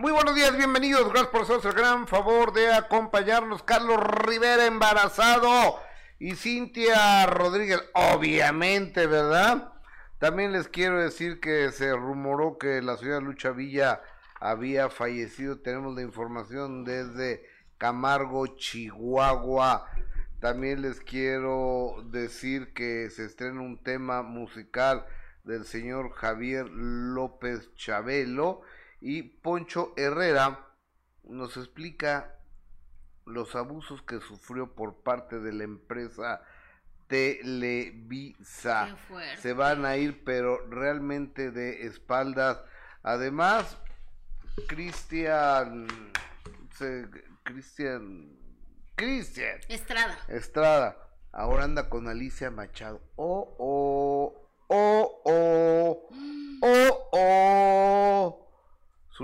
Muy buenos días, bienvenidos. Gracias por hacernos el gran favor de acompañarnos. Carlos Rivera embarazado y Cintia Rodríguez, obviamente, ¿verdad? También les quiero decir que se rumoró que la señora Lucha Villa había fallecido. Tenemos la información desde Camargo, Chihuahua. También les quiero decir que se estrena un tema musical del señor Javier López Chabelo y Poncho Herrera nos explica los abusos que sufrió por parte de la empresa Televisa. Se van a ir, pero realmente de espaldas. Además, Cristian, Cristian, Cristian Estrada. Estrada. Ahora anda con Alicia Machado. Oh, oh, oh, oh, oh, oh.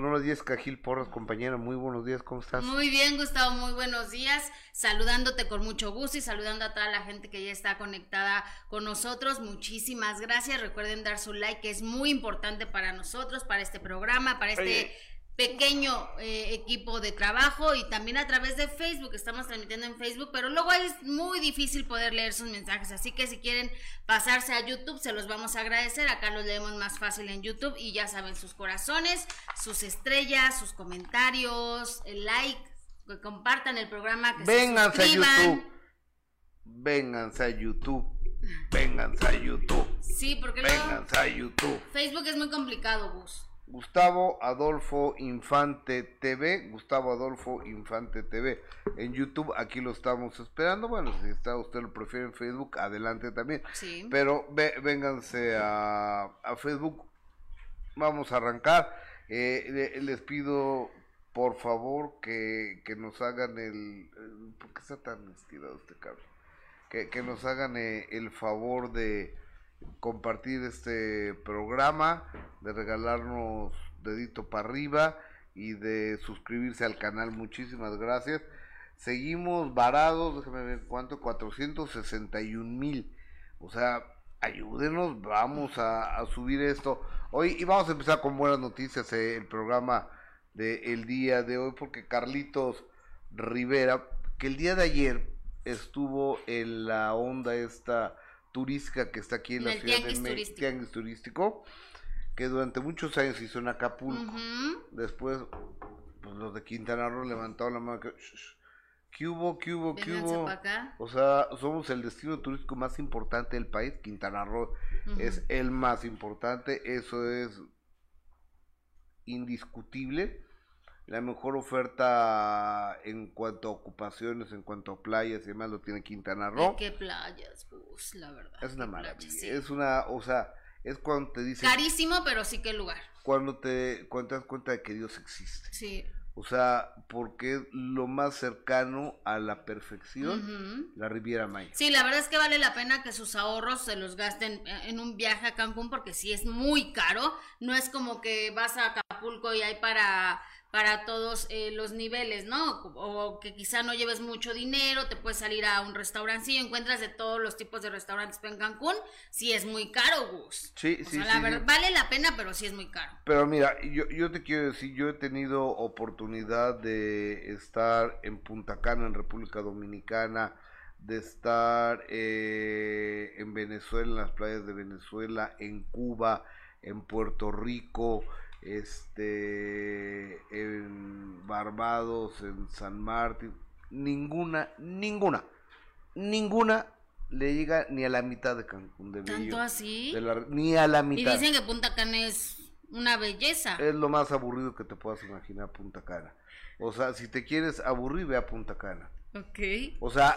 Nombre es Jessica Gil Porras, compañera. Muy buenos días, ¿cómo estás? Muy bien, Gustavo, muy buenos días. Saludándote con mucho gusto y saludando a toda la gente que ya está conectada con nosotros. Muchísimas gracias. Recuerden dar su like, que es muy importante para nosotros, para este programa, para este pequeño eh, equipo de trabajo y también a través de Facebook, estamos transmitiendo en Facebook, pero luego es muy difícil poder leer sus mensajes, así que si quieren pasarse a YouTube, se los vamos a agradecer, acá los leemos más fácil en YouTube y ya saben sus corazones, sus estrellas, sus comentarios, el like, que compartan el programa, que Vénganse a YouTube. Vénganse a YouTube. Vénganse a YouTube. Sí, porque Vénganse a YouTube. Facebook es muy complicado, Gus. Gustavo Adolfo Infante TV, Gustavo Adolfo Infante TV en YouTube, aquí lo estamos esperando, bueno, si está usted lo prefiere en Facebook, adelante también, sí. pero vénganse a, a, Facebook, vamos a arrancar, eh, les pido por favor que, que nos hagan el, ¿por qué está tan estirado este cable? Que, que nos hagan eh, el favor de compartir este programa, de regalarnos dedito para arriba y de suscribirse al canal. Muchísimas gracias. Seguimos varados, déjame ver cuánto, 461 mil. O sea, ayúdenos, vamos a, subir esto. Hoy y vamos a empezar con buenas noticias eh, el programa del día de hoy, porque Carlitos Rivera, que el día de ayer estuvo en la onda esta turística que está aquí en la ciudad de México, tianguis turístico, que durante muchos años hizo en Acapulco. Después, pues los de Quintana Roo levantaron la mano que... ¿Qué hubo? ¿Qué hubo? ¿Qué hubo? O sea, somos el destino turístico más importante del país. Quintana Roo es el más importante. Eso es indiscutible la mejor oferta en cuanto a ocupaciones, en cuanto a playas y demás lo tiene Quintana Roo. ¿Qué playas, pues, la verdad. Es una maravilla. Es una, o sea, es cuando te dicen. Carísimo, pero sí que lugar. Cuando te, cuando te das cuenta de que Dios existe. Sí. O sea, porque es lo más cercano a la perfección, la Riviera Maya. Sí, la verdad es que vale la pena que sus ahorros se los gasten en un viaje a Cancún porque sí es muy caro. No es como que vas a Acapulco y hay para para todos eh, los niveles, ¿no? O que quizá no lleves mucho dinero, te puedes salir a un restaurante, sí, encuentras de todos los tipos de restaurantes en Cancún, sí es muy caro, Gus. Sí, o sí, sea, la verdad, vale la pena, pero sí es muy caro. Pero mira, yo, yo te quiero decir, yo he tenido oportunidad de estar en Punta Cana, en República Dominicana, de estar eh, en Venezuela, en las playas de Venezuela, en Cuba, en Puerto Rico, este, en Barbados, en San Martín, ninguna, ninguna, ninguna le llega ni a la mitad de Cancún de ¿Tanto así? ni a la mitad. Y dicen que Punta Cana es una belleza. Es lo más aburrido que te puedas imaginar Punta Cana. O sea, si te quieres aburrir, ve a Punta Cana. Ok. O sea,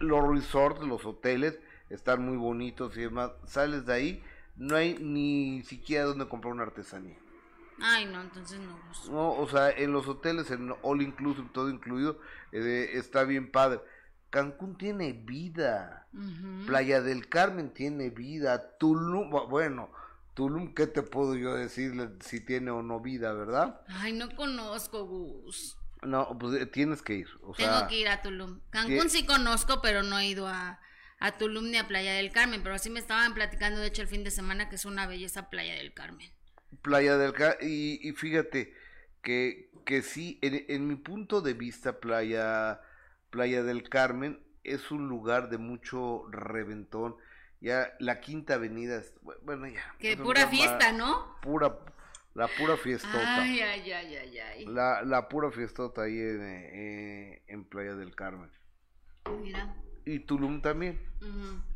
los resorts, los hoteles están muy bonitos y demás. Sales de ahí, no hay ni siquiera donde comprar una artesanía. Ay, no, entonces no. No, o sea, en los hoteles, en all inclusive, todo incluido, eh, está bien padre. Cancún tiene vida. Playa del Carmen tiene vida. Tulum, bueno, Tulum, ¿qué te puedo yo decirle si tiene o no vida, verdad? Ay, no conozco, Gus. No, pues eh, tienes que ir. O Tengo que ir a Tulum. Cancún sí conozco, pero no he ido a, a Tulum ni a Playa del Carmen. Pero así me estaban platicando, de hecho, el fin de semana que es una belleza Playa del Carmen. Playa del Carmen. Y, fíjate, que, que sí, en, en mi punto de vista, Playa, Playa del Carmen es un lugar de mucho reventón. Ya la quinta avenida, es- bueno, ya. Que pura fiesta, ¿no? Pura, la pura fiestota. Ay, ay, ay, ay, ay. La, la pura fiestota ahí en, eh, en Playa del Carmen. Mira. Y Tulum también.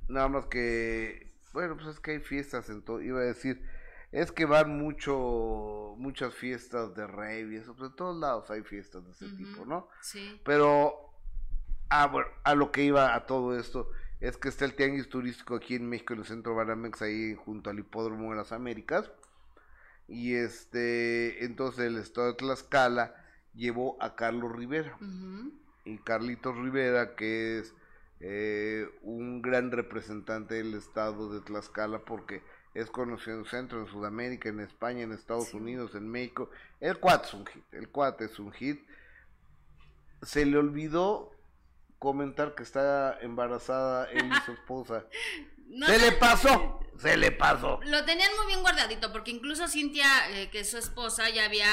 Nada más que, bueno, pues es que hay fiestas en todo. Iba a decir, es que van mucho, muchas fiestas de rave y eso. Pues en todos lados hay fiestas de ese tipo, ¿no? Sí. Pero, ah, bueno, a lo que iba a todo esto es que está el tianguis turístico aquí en México, en el centro Banamex, ahí junto al hipódromo de las Américas. Y este, entonces el estado de Tlaxcala llevó a Carlos Rivera. Y Carlitos Rivera, que es eh, un gran representante del estado de Tlaxcala, porque es conocido en Centro, en Sudamérica, en España, en Estados Sí. Unidos, en México. El cuate es un hit, el cuate es un hit. Se le olvidó comentar que está embarazada él y su esposa. No, se no, le pasó, se le pasó. Lo tenían muy bien guardadito, porque incluso Cintia, eh, que es su esposa, ya había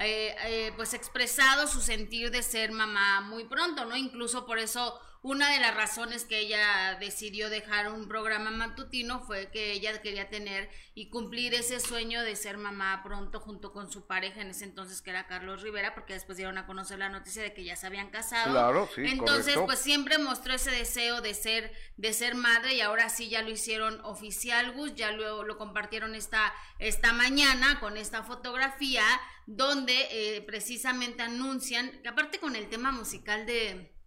eh, eh, pues expresado su sentir de ser mamá muy pronto, ¿no? Incluso por eso una de las razones que ella decidió dejar un programa matutino fue que ella quería tener y cumplir ese sueño de ser mamá pronto junto con su pareja en ese entonces que era Carlos Rivera, porque después dieron a conocer la noticia de que ya se habían casado. Claro, sí, Entonces, correcto. pues siempre mostró ese deseo de ser, de ser madre y ahora sí ya lo hicieron oficial, Gus, ya lo, lo compartieron esta, esta mañana con esta fotografía donde eh, precisamente anuncian, que aparte con el tema musical de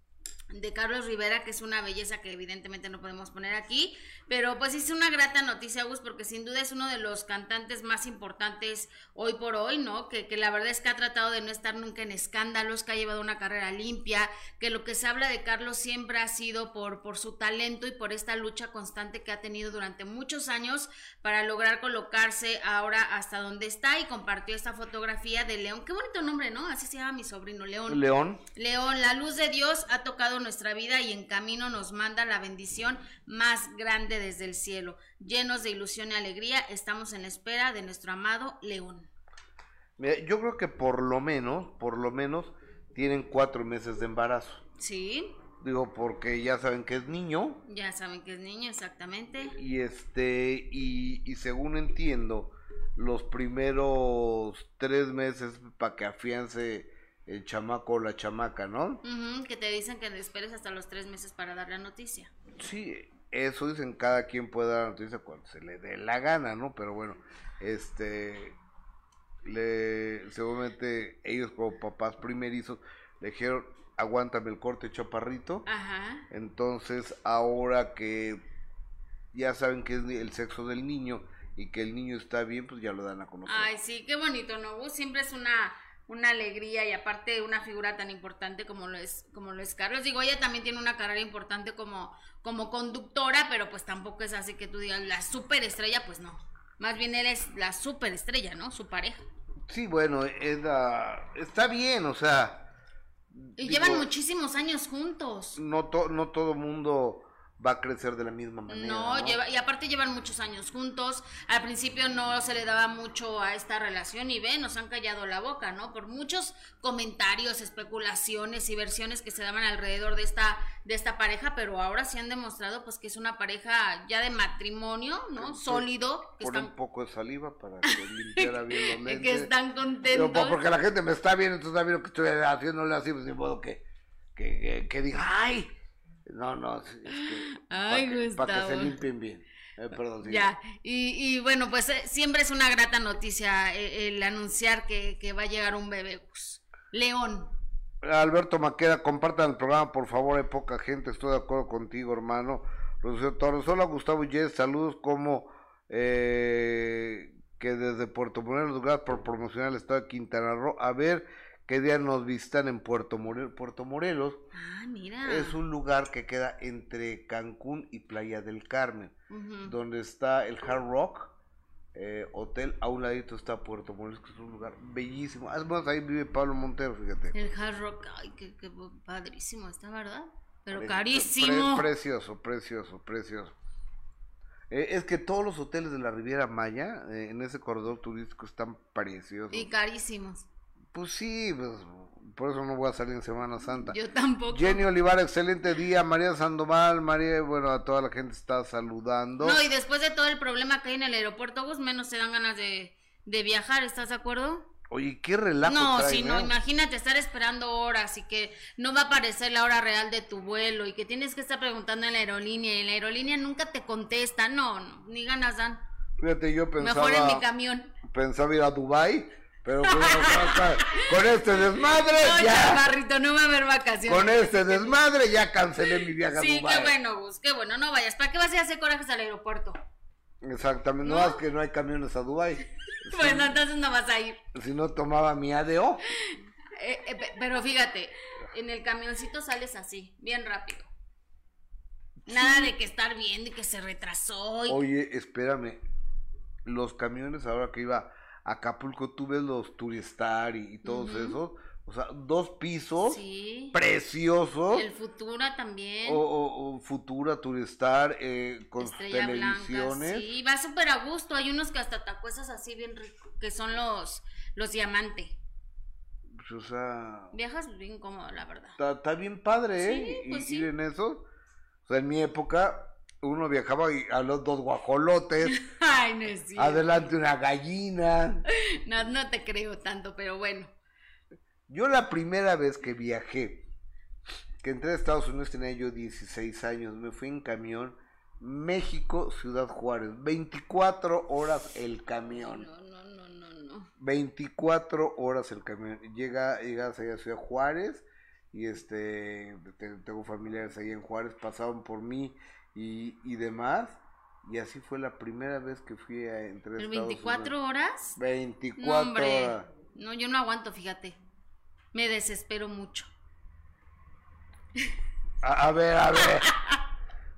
de Carlos Rivera, que es una belleza que evidentemente no podemos poner aquí, pero pues es una grata noticia, Gus, porque sin duda es uno de los cantantes más importantes hoy por hoy, ¿no? Que, que la verdad es que ha tratado de no estar nunca en escándalos, que ha llevado una carrera limpia, que lo que se habla de Carlos siempre ha sido por, por su talento y por esta lucha constante que ha tenido durante muchos años para lograr colocarse ahora hasta donde está y compartió esta fotografía de León. Qué bonito nombre, ¿no? Así se llama mi sobrino, León. León, León, la luz de Dios ha tocado nuestra vida y en camino nos manda la bendición más grande desde el cielo. Llenos de ilusión y alegría, estamos en espera de nuestro amado León. mira, yo creo que por lo menos, por lo menos, tienen cuatro meses de embarazo. Sí, Digo, porque ya saben que es niño. ya saben que es niño, exactamente. Y este, y, y según entiendo, los primeros tres meses para que afiance el chamaco o la chamaca, ¿no? Que te dicen que esperes hasta los tres meses para dar la noticia. Sí, eso dicen, cada quien puede dar la noticia cuando se le dé la gana, ¿no? Pero bueno, este, le, seguramente ellos como papás primerizos le dijeron, aguántame el corte chaparrito. Ajá. Entonces, ahora que ya saben que es el sexo del niño y que el niño está bien, pues ya lo dan a conocer. Ay, sí, qué bonito, ¿no? Siempre es una, una alegría y aparte una figura tan importante como lo es, como lo es Carlos. Digo, ella también tiene una carrera importante como, como conductora, pero pues tampoco es así que tú digas la superestrella, pues no. Más bien él es la superestrella, ¿no? Su pareja. Sí, bueno, es la- está bien, o sea. Y digo, llevan muchísimos años juntos. No, to- no todo mundo va a crecer de la misma manera. No, No, lleva, y aparte llevan muchos años juntos. Al principio no se le daba mucho a esta relación y ven, nos han callado la boca, ¿no? Por muchos comentarios, especulaciones y versiones que se daban alrededor de esta de esta pareja, pero ahora sí han demostrado pues que es una pareja ya de matrimonio, ¿no? Sólido, que Pon están, un poco de saliva para que limpiara bien los lentes. que están contentos. pues, porque la gente me está viendo, entonces está viendo que estoy haciéndole así, pues ni modo que, que, que, que diga, ¡ay! No, no, es que. Ay, para que, se limpien bien. Eh, perdón, sí. Ya, y, y bueno, pues eh, siempre es una grata noticia eh, el, anunciar que, que va a llegar un bebé. Gus. León. Alberto Maqueda, compartan el programa, por favor, hay poca gente, estoy de acuerdo contigo, hermano. Rocío Torres, hola Gustavo Yes, saludos como eh, que desde Puerto Morelos, gracias por promocionar el estado de Quintana Roo. A ver qué día nos visitan en Puerto Morelos. Puerto Morelos Ah, mira. es un lugar que queda entre Cancún y Playa del Carmen, donde está el Hard Rock. eh, hotel, a un ladito está Puerto Morelos, que es un lugar bellísimo. Además, ahí vive Pablo Montero, fíjate. El Hard Rock, ay, qué, qué padrísimo está, ¿verdad? Pero Pre- carísimo. pre- precioso, precioso, precioso. Eh, es que todos los hoteles de la Riviera Maya, eh, en ese corredor turístico, están preciosos. y carísimos. Pues sí, pues por eso no voy a salir en Semana Santa. Yo tampoco. Jenny Olivar, excelente día. María Sandoval, María, bueno, a toda la gente está saludando. No, y después de todo el problema que hay en el aeropuerto, Gus, menos se dan ganas de, de viajar, ¿estás de acuerdo? Oye, qué relajo. No, traen, si no, ¿eh? imagínate estar esperando horas y que no va a aparecer la hora real de tu vuelo y que tienes que estar preguntando en la aerolínea y la aerolínea nunca te contesta. No, no, ni ganas dan. Fíjate, yo pensaba, Mejor en mi camión. pensaba ir a Dubai, pero con, con este desmadre No, ya. chavarrito, no va a haber vacaciones. Con este desmadre ya cancelé mi viaje a Sí, Dubai. qué bueno, Gus, qué bueno, no vayas. ¿Para qué vas a ir a hacer corajes al aeropuerto? Exactamente, no, es que no hay camiones a Dubai. Bueno, entonces no vas a ir. Si no tomaba mi ADO. Eh, eh, pe- pero fíjate, en el camioncito sales así, bien rápido. Nada de que estar viendo y que se retrasó. y- Oye, espérame. Los camiones ahora que iba Acapulco, tú ves los Turistar y, y todos esos. O sea, dos pisos Sí. preciosos. El Futura también. O, o- o Futura, Turistar, eh, con sus Estrella televisiones. Blanca, sí, va súper a gusto. Hay unos que hasta te acuestas así bien rico, que son los, los diamante. Pues, o sea, Viajas bien cómodo, la verdad. está, bien padre, ¿eh? Sí, pues y- sí. en eso. O sea, en mi época, uno viajaba y a los dos guajolotes, Ay, no es cierto. adelante una gallina. No, no te creo tanto, pero bueno. Yo la primera vez que viajé, que entré a Estados Unidos tenía yo 16 años, me fui en camión México, Ciudad Juárez, 24 horas el camión. No, no, no, no, no. 24 horas el camión. Llega, llegas allá a Ciudad Juárez y este te- tengo familiares ahí en Juárez, pasaban por mí y, y demás. Y así fue la primera vez que fui a entre ¿El Estados 24 Unidos. horas? 24 No, hombre. horas. No, yo no aguanto, fíjate. Me desespero mucho. A, a ver, a ver.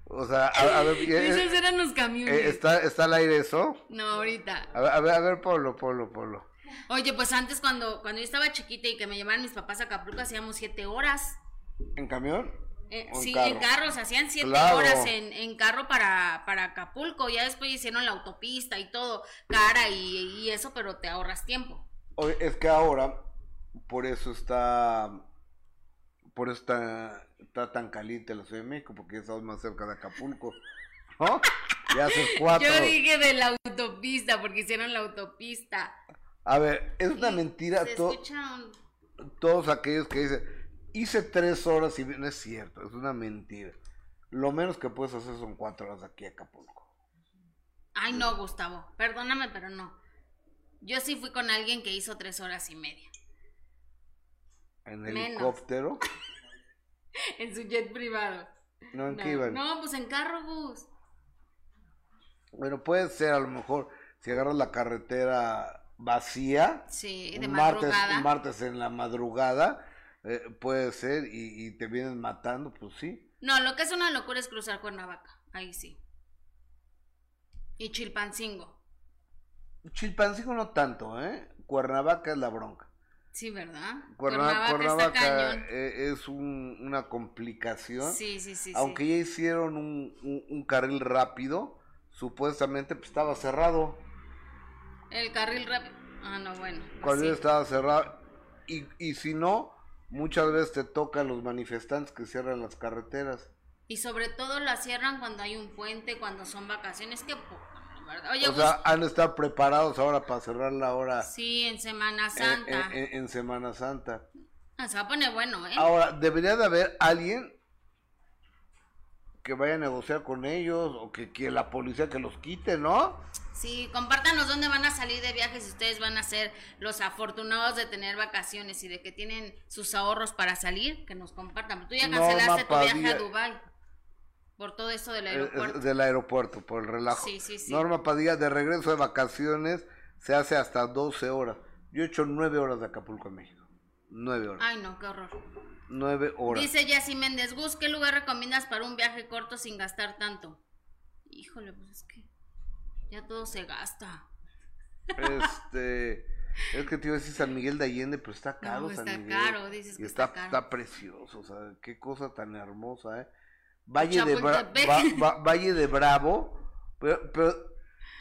O sea, a, a ver, eh, Esos eran los camiones. eh, ¿está, ¿está al aire eso? No, ahorita. A ver, a ver, a ver, Polo, Polo, Polo. Oye, pues antes cuando, cuando yo estaba chiquita y que me llevaban mis papás a Acapulco hacíamos siete horas. ¿En camión? Eh, ¿O en sí, carro? carros, hacían siete Claro. horas en, en carro para, para Acapulco. Ya después hicieron la autopista y todo, cara y, y eso, pero te ahorras tiempo. Oye, es que ahora, por eso está, por eso está, está tan caliente la Ciudad de México, porque ya estamos más cerca de Acapulco, ¿no? Ya hace cuatro. Yo dije de la autopista, porque hicieron la autopista. A ver, es una Y mentira Se to- escucha un- todos aquellos que dicen, hice tres horas y no es cierto, es una mentira. Lo menos que puedes hacer son cuatro horas de aquí a Acapulco. Ay, no, Gustavo, perdóname, pero no. Yo sí fui con alguien que hizo tres horas y media. En Menos. helicóptero, En su jet privado. no en No, qué iban. no, pues en carro, bus. Bueno, puede ser a lo mejor si agarras la carretera vacía, Sí, de un martes, un martes en la madrugada, eh, puede ser, y, y te vienen matando, pues sí. No, lo que es una locura es cruzar Cuernavaca. Ahí sí. Y Chilpancingo. Chilpancingo no tanto, ¿eh? Cuernavaca es la bronca. Sí, ¿verdad? Cuerna- Cuernavaca, está eh, es un- una complicación. Sí, sí, sí. Aunque sí. ya hicieron un, un- un carril rápido, supuestamente pues, estaba cerrado. El carril rápido. Ah, no, bueno. Sí. estaba cerrado. Y, y si no, muchas veces te tocan los manifestantes que cierran las carreteras. Y sobre todo la cierran cuando hay un puente, cuando son vacaciones. ¿verdad? Oye, o sea, han de estar preparados ahora para cerrar la hora sí, en Semana Santa. en- en- en Semana Santa. Ah, se va a poner bueno, ¿eh? Ahora, debería de haber alguien que vaya a negociar con ellos o que, que la policía que los quite, ¿no? Sí, compártanos dónde van a salir de viaje si ustedes van a ser los afortunados de tener vacaciones y de que tienen sus ahorros para salir, que nos compartan. Tú ya cancelaste tu viaje a Dubai por todo esto del Eh, aeropuerto. Del aeropuerto, por el relajo. Sí, sí, sí. Norma Padilla, de regreso de vacaciones, se hace hasta 12 horas. Yo he hecho 9 horas de Acapulco en México. 9 horas. Ay, no, qué horror. 9 horas. Dice Yassi Méndez, Gus, ¿qué lugar recomiendas para un viaje corto sin gastar tanto? Híjole, pues es que ya todo se gasta. Este. Es que te iba a decir San Miguel de Allende, pero está caro No, San está Miguel. caro, dices que está, está caro. está precioso, o sea, qué cosa tan hermosa, ¿eh? Valle de, Bra- Chapultepec. Va- Va- Valle de Bravo, pero, pero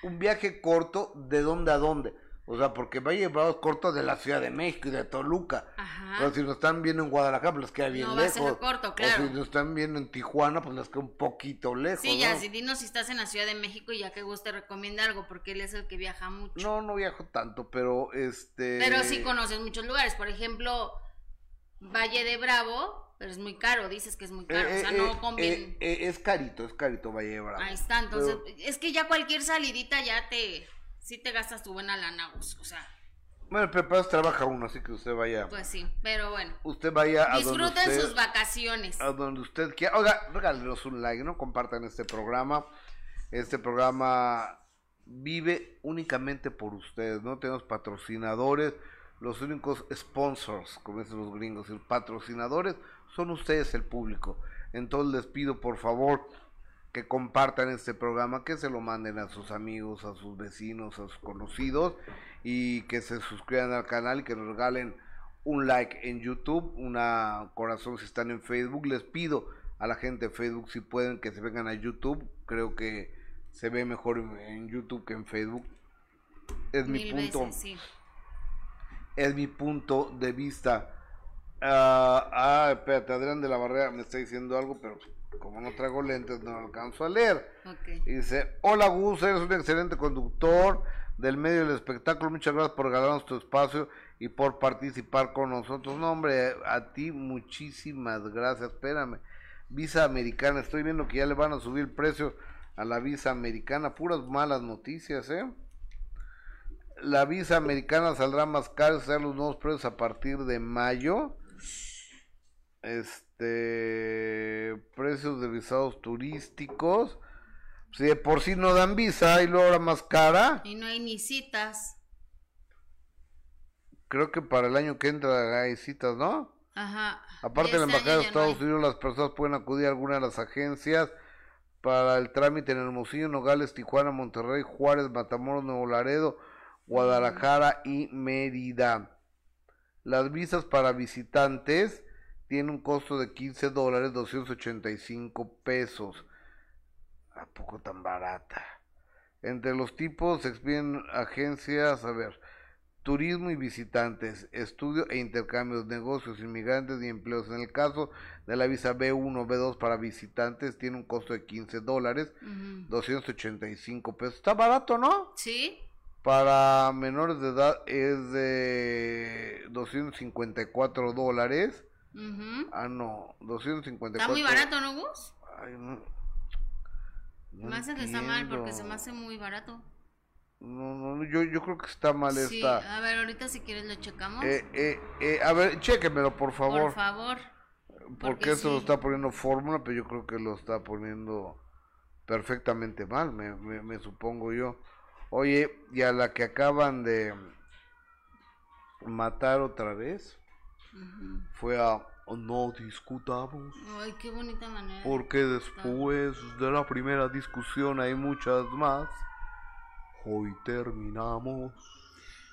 un viaje corto, ¿de dónde a dónde? O sea, porque Valle de Bravo es corto de la Ciudad de México y de Toluca. Ajá. Pero si nos están viendo en Guadalajara, pues les queda bien lejos. No va a ser corto, claro. O si nos están viendo en Tijuana, pues les queda un poquito lejos. Sí, ya, si dinos si estás en la Ciudad de México y ya que guste recomienda algo, porque él es el que viaja mucho. No, no viajo tanto, pero este... Pero sí conoces muchos lugares. Por ejemplo, Valle de Bravo, pero es muy caro, dices que es muy caro, o sea, eh, no eh, conviene. Eh, es carito, es carito Valle de Bravo. Ahí está, entonces, es que ya cualquier salidita ya te, sí te gastas tu buena lana, o sea. Bueno, pero para trabaja uno, así que usted vaya. Pues sí, pero bueno. Usted vaya a Disfruten sus vacaciones. A donde usted quiera. Oiga, regálenos un like, ¿no? Compartan este programa. Este programa vive únicamente por ustedes, no tenemos patrocinadores. Los únicos sponsors, como dicen los gringos, y patrocinadores son ustedes, el público. Entonces les pido por favor que compartan este programa, que se lo manden a sus amigos, a sus vecinos, a sus conocidos y que se suscriban al canal y que nos regalen un like en YouTube, una corazón si están en Facebook. Les pido a la gente de Facebook si pueden que se vengan a YouTube. Creo que se ve mejor en YouTube que en Facebook. Es mi punto. Es mi punto de vista. ah, ah espérate, Adrián de la Barrera me está diciendo algo, pero como no traigo lentes, no alcanzo a leer. dice, hola Gus, eres un excelente conductor del medio del espectáculo. Muchas gracias por ganarnos tu espacio y por participar con nosotros. No, hombre, a ti muchísimas gracias. Espérame. Visa americana, estoy viendo que ya le van a subir el precio a la visa americana. Puras malas noticias, ¿eh? La visa americana saldrá más cara, serán los nuevos precios a partir de mayo. Este, precios de visados turísticos. Si de por sí no dan visa y luego ahora más cara. Y no hay ni citas. Creo que para el año que entra hay citas, ¿no? Ajá. Aparte de la Embajada de Estados Unidos, las personas pueden acudir a alguna de las agencias para el trámite en Hermosillo, Nogales, Tijuana, Monterrey, Juárez, Matamoros, Nuevo Laredo, Guadalajara y Mérida. Las visas para visitantes tienen un costo de 15 dólares, 285 pesos. ¿A poco tan barata? Entre los tipos se expiden agencias, a ver, turismo y visitantes, estudio e intercambios, negocios, inmigrantes y empleos. En el caso de la visa B1, B2 para visitantes, tiene un costo de 15 dólares, 285 pesos. Está barato, ¿no? Sí. Para menores de edad es de 254 dólares. Ah, no, 254. Está muy barato, ¿no, Gus? Ay, no. No me hace que está mal porque se me hace muy barato. No, no, yo, yo creo que está mal sí, esta. A ver, ahorita si quieres lo checamos. Eh, eh, eh, a ver, chéquemelo, por favor. Por favor. Porque, porque eso lo está poniendo fórmula, pero yo creo que lo está poniendo perfectamente mal, me, me, supongo yo. Oye, y a la que acaban de matar otra vez, fue a no discutamos. Ay, qué bonita manera. Porque después de la primera discusión hay muchas más. Hoy terminamos.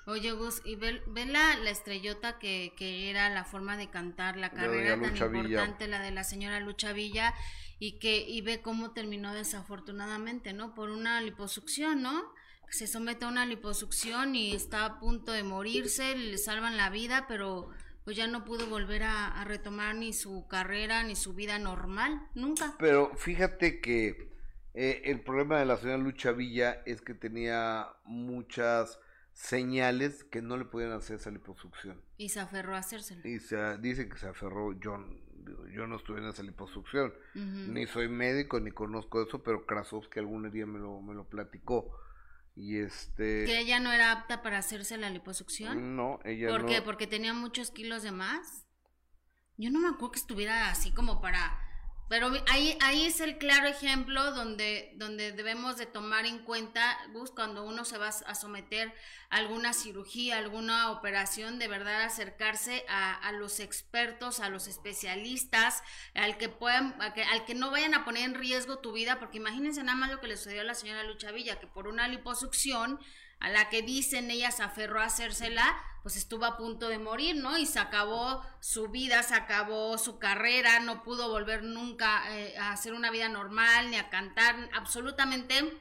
Oye, Gus, y ve, la, estrellota que, que, era la forma de cantar, la carrera tan importante, la de la señora Lucha Villa, y que y ve cómo terminó desafortunadamente, ¿no? Por una liposucción, ¿no? Se somete a una liposucción y está a punto de morirse, le salvan la vida, pero pues ya no pudo volver a, retomar ni su carrera ni su vida normal, nunca. Pero fíjate que eh, el problema de la señora Lucha Villa es que tenía muchas señales que no le podían hacer esa liposucción. Y se aferró a hacérselo. Y se, dice que se aferró, yo, yo no estuve en esa liposucción, ni soy médico ni conozco eso, pero Krasovsky algún día me lo, me lo platicó y este... ¿Que ella no era apta para hacerse la liposucción? No, ella ¿Por qué? ¿Porque tenía muchos kilos de más? Yo no me acuerdo que estuviera así como para pero ahí, ahí es el claro ejemplo donde, donde debemos de tomar en cuenta, Gus, cuando uno se va a someter a alguna cirugía, alguna operación, de verdad acercarse a, los expertos, a los especialistas, al que puedan, al que, al que no vayan a poner en riesgo tu vida, porque imagínense nada más lo que le sucedió a la señora Lucha Villa, que por una liposucción, a la que dicen ella se aferró a hacérsela, pues estuvo a punto de morir, ¿no? Y se acabó su vida, se acabó su carrera, no pudo volver nunca eh, a hacer una vida normal, ni a cantar, absolutamente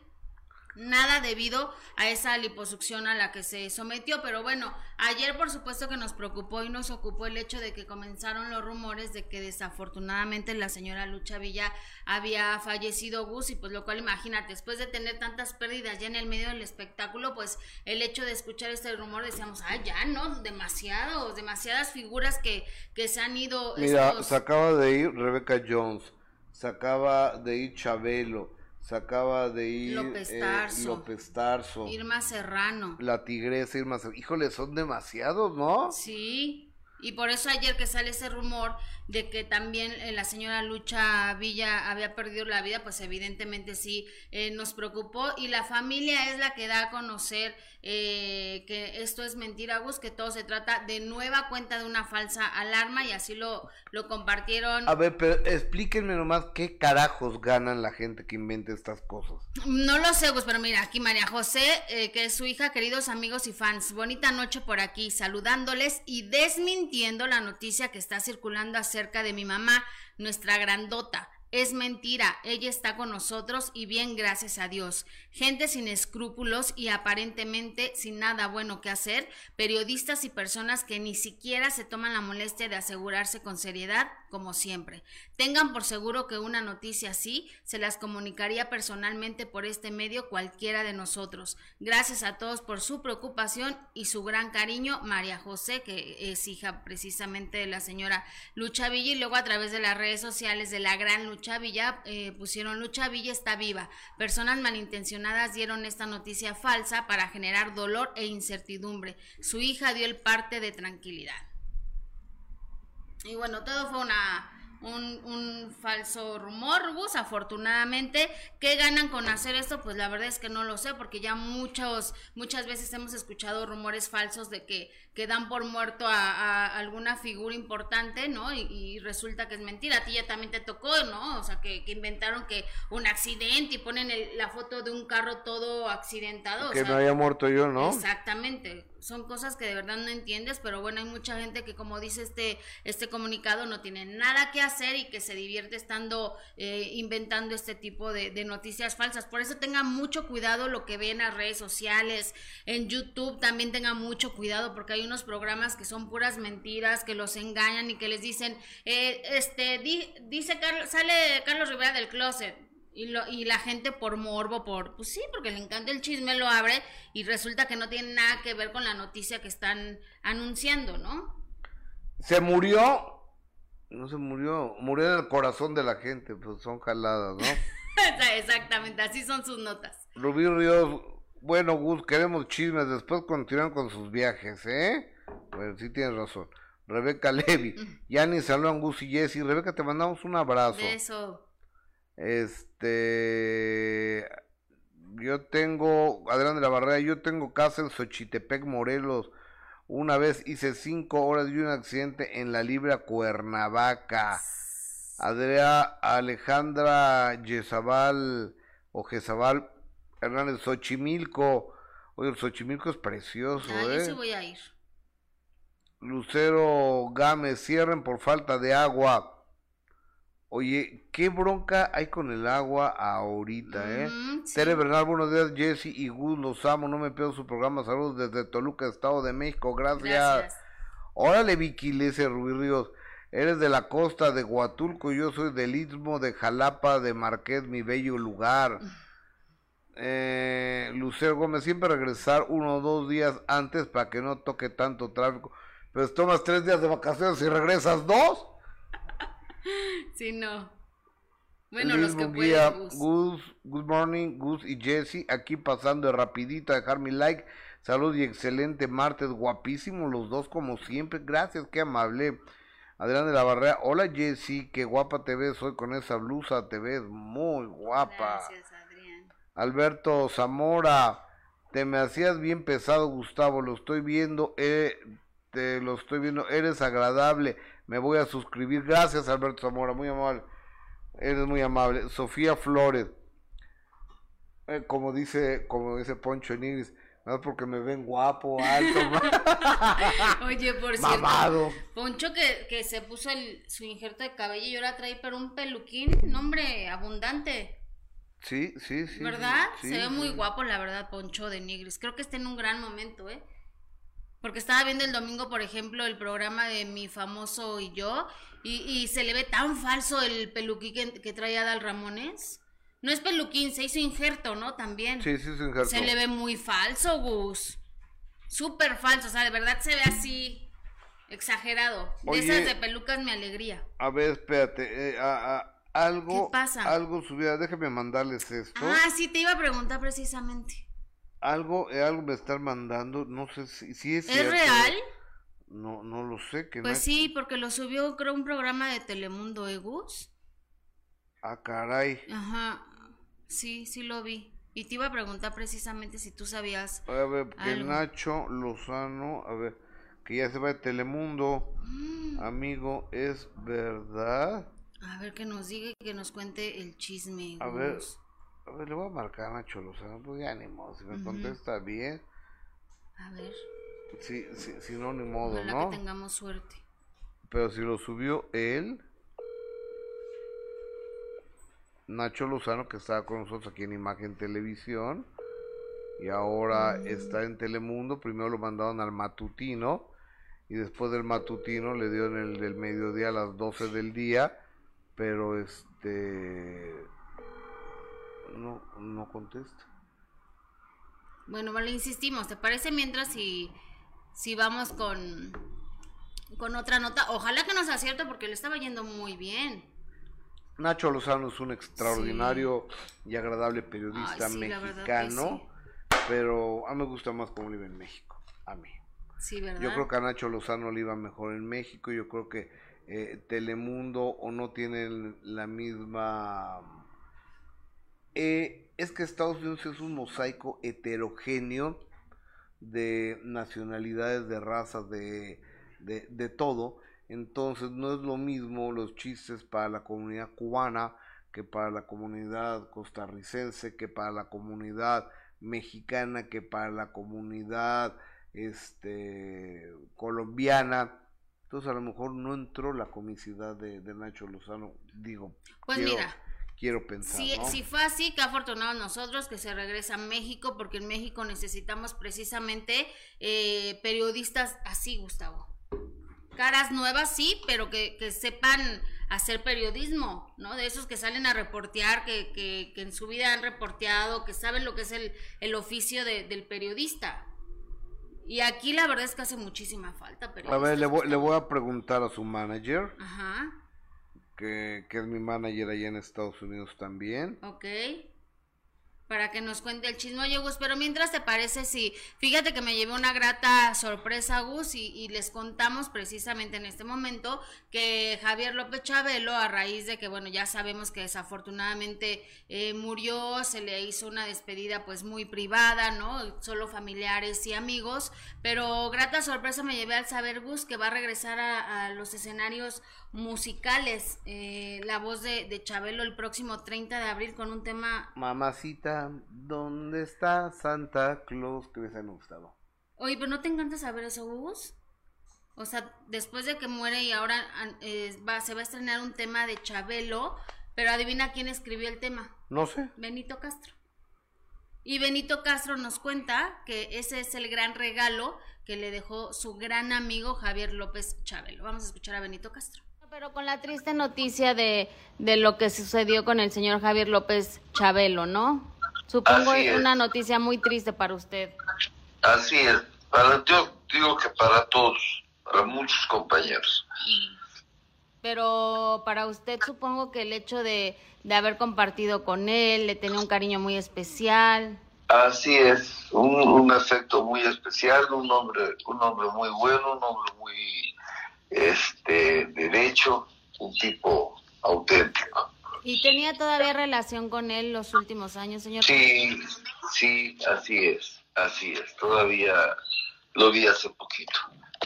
nada debido a esa liposucción a la que se sometió. Pero bueno, ayer por supuesto que nos preocupó y nos ocupó el hecho de que comenzaron los rumores de que desafortunadamente la señora Lucha Villa había fallecido Gus y pues lo cual imagínate, después de tener tantas pérdidas ya en el medio del espectáculo, pues el hecho de escuchar este rumor decíamos, ah, ya, ¿no? Demasiados, demasiadas figuras que, que se han ido. Mira, se acaba de ir Rebecca Jones, se acaba de ir Chabelo se acaba de ir López eh, López Tarso, Irma Serrano, la Tigresa Irma Serrano. Híjole, son demasiados, ¿no? Sí, y por eso ayer que sale ese rumor de que también eh, la señora Lucha Villa había perdido la vida, pues evidentemente sí eh, nos preocupó y la familia es la que da a conocer eh, que esto es mentira, Gus, que todo se trata de nueva cuenta de una falsa alarma y así lo, lo compartieron. A ver, pero explíquenme nomás qué carajos ganan la gente que inventa estas cosas. No lo sé, Gus, pero mira, aquí María José, eh, que es su hija, queridos amigos y fans, bonita noche por aquí, saludándoles y desmintiendo la noticia que está circulando acerca de mi mamá, nuestra grandota. Es mentira, ella está con nosotros y bien gracias a Dios. Gente sin escrúpulos y aparentemente sin nada bueno que hacer, periodistas y personas que ni siquiera se toman la molestia de asegurarse con seriedad, como siempre. Tengan por seguro que una noticia así se las comunicaría personalmente por este medio cualquiera de nosotros. Gracias a todos por su preocupación y su gran cariño, María José, que es hija precisamente de la señora Lucha Villa, y luego a través de las redes sociales de la gran Lucha Villa eh, pusieron Lucha Villa está viva. Personas malintencionadas dieron esta noticia falsa para generar dolor e incertidumbre. Su hija dio el parte de tranquilidad. Y bueno, todo fue una un, falso rumor, Gus, afortunadamente. ¿Qué ganan con hacer esto? Pues la verdad es que no lo sé, porque ya muchos, muchas veces hemos escuchado rumores falsos de que, que dan por muerto a, alguna figura importante, ¿no? Y, resulta que es mentira. A ti ya también te tocó, ¿no? O sea, que, inventaron que un accidente y ponen la foto de un carro todo accidentado. Que no haya muerto yo, ¿no? Exactamente son cosas que de verdad no entiendes, pero bueno, hay mucha gente que como dice este, este comunicado no tiene nada que hacer y que se divierte estando eh, inventando este tipo de, de, noticias falsas. Por eso tengan mucho cuidado lo que ven en las redes sociales, en YouTube también tengan mucho cuidado porque hay unos programas que son puras mentiras, que los engañan y que les dicen, eh, este, dice Carlos, sale Carlos Rivera del closet y, lo, y la gente por morbo, por, pues sí, porque le encanta el chisme, lo abre y resulta que no tiene nada que ver con la noticia que están anunciando, ¿no? Se murió, no se murió, murió en el corazón de la gente, pues son jaladas, ¿no? Exactamente, así son sus notas. Rubí Ríos, bueno, Gus, queremos chismes, después continúan con sus viajes, ¿eh? Pues sí tienes razón. Rebeca Levy, Yani Salón, Gus y Jessy. Rebeca, te mandamos un abrazo. Beso. Este, yo tengo, Adrián de la Barrera, yo tengo casa en Xochitepec, Morelos. Una vez hice cinco horas y un accidente en la Libra Cuernavaca. Adriana Alejandra Yezabal o Jezabal Hernández Xochimilco. Oye, el Xochimilco es precioso, ah, ¿eh? voy a ir. Lucero Gámez, cierren por falta de agua. Oye, qué bronca hay con el agua ahorita, ¿eh? Tere Bernal, buenos días, Jesse y Gus, los amo, no me pierdo su programa, saludos desde Toluca, Estado de México, gracias. Órale, Vicky, le dice Rubí Ríos, eres de la costa de Huatulco, yo soy del Istmo de Jalapa de Marqués, mi bello lugar. Eh, Lucero Gómez, siempre regresar uno o dos días antes para que no toque tanto tráfico. Pues tomas tres días de vacaciones y regresas dos. Sí, no. Bueno, los que pueden, Gus. Good morning, Gus y Jesse, aquí pasando de rapidito a dejar mi like. Salud y excelente martes, guapísimo los dos como siempre. Gracias, qué amable. Adrián de la Barrera, hola Jesse, qué guapa te ves hoy con esa blusa, te ves muy guapa. Gracias. Alberto Zamora, te me hacías bien pesado, Gustavo, lo estoy viendo, eh, te lo estoy viendo, eres agradable me voy a suscribir. Gracias, Alberto Zamora, muy amable. Eres muy amable. Sofía Flores, eh, como dice, como dice Poncho en inglés, no porque me ven guapo, alto. Oye, por cierto, Poncho que, que se puso el, su injerto de cabello y ahora trae pero un peluquín, nombre abundante. Sí, sí, sí. ¿Verdad? sí, Se ve muy sí. guapo, la verdad, Poncho de Nigris. Creo que está en un gran momento, ¿eh? Porque estaba viendo el domingo, por ejemplo, el programa de Mi Famoso y yo, y, y se le ve tan falso el peluquín que, que trae Adal Ramones. No es peluquín, se hizo injerto, ¿no? También. Sí, sí, es injerto. Se le ve muy falso, Gus. Súper falso, o sea, de verdad se ve así exagerado. De esas de pelucas mi alegría. A ver, espérate. eh, a- a- algo. ¿Qué pasa? Algo subía. Déjame mandarles esto. Ah, sí, te iba a preguntar precisamente. Algo, eh, algo me están mandando. No sé si, si es ¿Es cierto. real? No, no lo sé. Que Pues Nach- sí, porque lo subió, creo, un programa de Telemundo, ¿eh, Gus? Ah, caray. Ajá, sí, sí lo vi. Y te iba a preguntar precisamente si tú sabías. A ver, que Algo. Nacho Lozano. A ver, que ya se va de Telemundo. Mm, Amigo, ¿es verdad? A ver, que nos diga que nos cuente el chisme, A ver. A ver, le voy a marcar a Nacho Lozano. Pues ya ni modo. Si me contesta bien. A ver, Si, si, si no, ni modo, ojalá ¿no? que tengamos suerte. Pero si lo subió él, Nacho Lozano, que estaba con nosotros aquí en Imagen Televisión, y ahora está en Telemundo, primero lo mandaron al matutino, y después del matutino le dio en el del mediodía a las 12 del día, pero este... No, no contesta. Bueno, vale, insistimos. ¿Te parece mientras si, si vamos con, con otra nota? Ojalá que nos acierte porque le estaba yendo muy bien. Nacho Lozano es un extraordinario y agradable periodista Ay, sí, mexicano, pero a mí me gusta más cómo vive en México, a mí. Sí, ¿verdad? Yo creo que a Nacho Lozano le iba mejor en México, yo creo que eh, Telemundo o no tienen la misma... Eh, es que Estados Unidos es un mosaico heterogéneo de nacionalidades, de razas, de, de, todo. Entonces no es lo mismo los chistes para la comunidad cubana que para la comunidad costarricense, que para la comunidad mexicana, que para la comunidad este colombiana. Entonces a lo mejor no entró la comicidad de, de Nacho Lozano, digo. Pues quiero, mira, quiero pensar, Si, ¿no? si fue así, qué afortunados nosotros que se regresa a México, porque en México necesitamos precisamente eh, periodistas así, Gustavo. Caras nuevas, sí, pero que, que sepan hacer periodismo, ¿no? De esos que salen a reportear, que, que, que en su vida han reporteado, que saben lo que es el, el oficio de- del periodista. Y aquí la verdad es que hace muchísima falta A periodistas. ver, le voy, le Gustavo. voy a preguntar a su manager, Ajá, que, que es mi manager allá en Estados Unidos también. ok. Para que nos cuente el chisme. Gus, pero mientras te parece, si, fíjate que me llevé una grata sorpresa, Gus, y, y les contamos precisamente en este momento que Javier López Chabelo, a raíz de que, bueno, ya sabemos que desafortunadamente eh, murió, se le hizo una despedida pues muy privada, ¿no? Solo familiares y amigos, pero grata sorpresa me llevé al saber, Gus, que va a regresar a, a los escenarios musicales, eh, la voz de, de Chabelo el próximo 30 de abril con un tema Mamacita, ¿dónde está Santa Claus? Que me me gustado. Oye, pero ¿no te encanta saber eso, Gus? O sea, después de que muere y ahora eh, va, se va a estrenar un tema de Chabelo, pero adivina quién escribió el tema. No sé. Benito Castro. Y Benito Castro nos cuenta que ese es el gran regalo que le dejó su gran amigo Javier López Chabelo. Vamos a escuchar a Benito Castro. Pero con la triste noticia de, de lo que sucedió con el señor Javier López Chabelo, ¿no? Supongo Así es una noticia muy triste para usted. Así es, para, yo digo que para todos, para muchos compañeros. Pero para usted supongo que el hecho de, de haber compartido con él, le tenía un cariño muy especial. Así es, un, un afecto muy especial, un hombre, un hombre muy bueno, un hombre muy este derecho, un tipo auténtico. ¿Y tenía todavía relación con él los últimos años, señor? Sí, sí, así es, así es. Todavía lo vi hace poquito.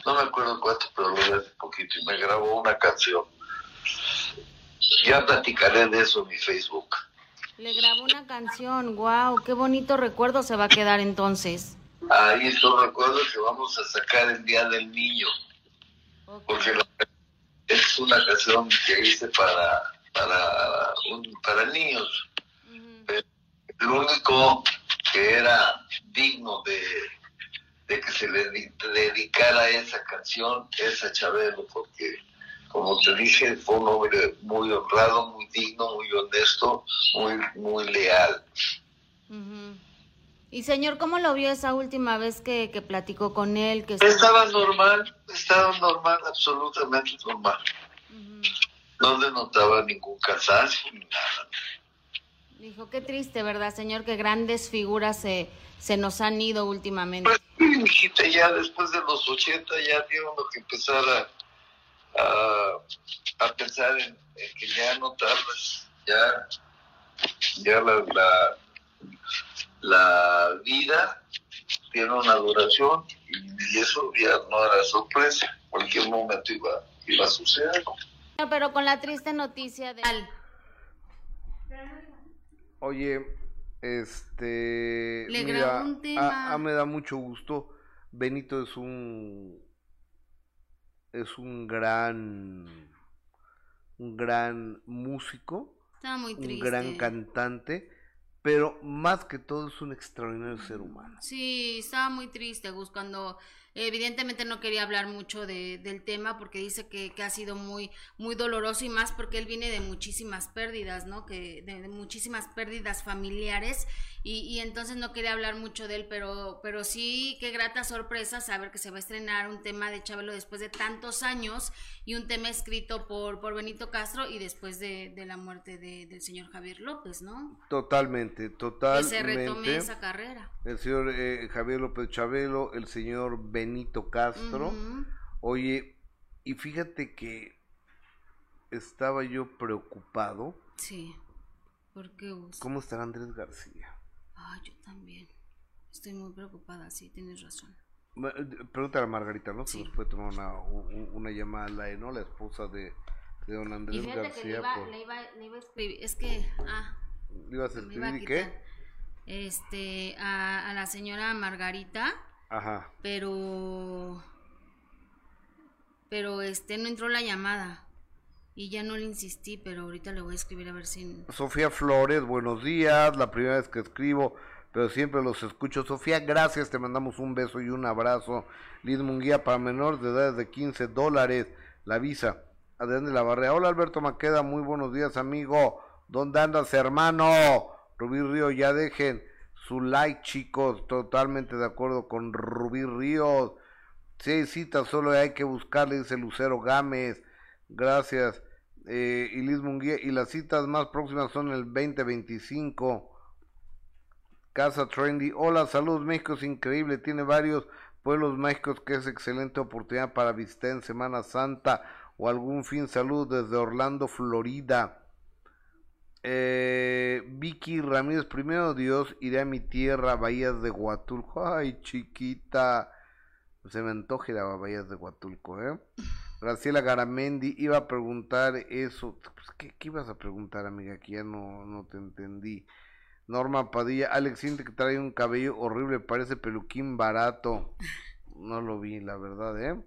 No me acuerdo cuánto, pero lo vi hace poquito y me grabó una canción. Ya platicaré de eso en mi Facebook. Le grabó una canción, wow, qué bonito recuerdo se va a quedar entonces. Ahí estoy recuerdo que vamos a sacar el Día del Niño, porque es una canción que hice para para un- para niños, pero el único que era digno de, de que se le dedicara esa canción es a Chabelo, porque como te dije, fue un hombre muy honrado, muy digno, muy honesto, muy, muy leal. Y señor, ¿cómo lo vio esa última vez que, que platicó con él? Que estaba normal, estaba normal, absolutamente normal. No denotaba ningún cansancio ni nada. Dijo, qué triste, ¿verdad, señor? Que grandes figuras se, se nos han ido últimamente. Pues, hijita, ya después de los 80 ya tiene que empezar a, a, pensar en, que ya no tardas, ya, ya la, la, la vida tiene una duración y, eso ya no era sorpresa, cualquier momento iba, iba a suceder. Pero con la triste noticia de... Oye, este. mira, A, me da mucho gusto. Benito es un. Es un gran. Un gran músico. muy Un gran cantante. Pero más que todo es un extraordinario ser humano. Sí, estaba muy triste, Gus, cuando Evidentemente no quería hablar mucho de, del tema porque dice que, que, ha sido muy, muy doloroso y más porque él viene de muchísimas pérdidas, ¿no? Que de, muchísimas pérdidas familiares y, y, entonces no quería hablar mucho de él, pero, pero sí, qué grata sorpresa saber que se va a estrenar un tema de Chabelo después de tantos años y un tema escrito por, por Benito Castro y después de, de la muerte de, del señor Javier López, ¿no? Totalmente, totalmente. Que se retome esa carrera. El señor eh, Javier López Chabelo, el señor Benito Castro. Oye, y fíjate que estaba yo preocupado. Sí. ¿Por qué ¿Cómo estará Andrés García? Ah, yo también. Estoy muy preocupada, sí, tienes razón. Eh, pregúntale a Margarita, ¿no? Si nos puede tomar una, una llamada la, ¿no? La esposa de, de don Andrés García. le, iba, le, iba, a escribir, es que, ah. ¿Le ibas a escribir y qué? Este, a, a la señora Margarita Ajá. Pero. Pero este no entró la llamada. Y ya no le insistí, pero ahorita le voy a escribir a ver si. Sofía Flores, buenos días. La primera vez que escribo, pero siempre los escucho. Sofía, gracias. Te mandamos un beso y un abrazo. Liz Munguía para menores de edad de 15 dólares. La visa. Adrián de la Barrea. Hola Alberto Maqueda, muy buenos días, amigo. ¿Dónde andas, hermano? Rubí Río, ya dejen su like, chicos. Totalmente de acuerdo con Rubí Ríos. Seis citas solo hay que buscarle, dice Lucero Gámez. Gracias. Eh, y Liz Munguía. Y las citas más próximas son el 2025. Casa Trendy. Hola, saludos México, es increíble. Tiene varios pueblos mágicos que es excelente oportunidad para visitar en Semana Santa o algún fin. Saludos desde Orlando, Florida. Eh, Vicky Ramírez, primero Dios, iré a mi tierra, Bahías de Huatulco. Ay, chiquita. Se me antoja ir a Bahías de Huatulco, ¿eh? Graciela Garamendi, iba a preguntar eso. Pues, ¿qué, ibas a preguntar, amiga? Que ya no, no te entendí. Norma Padilla, Alex siente que trae un cabello horrible, parece peluquín barato. No lo vi, la verdad, ¿eh?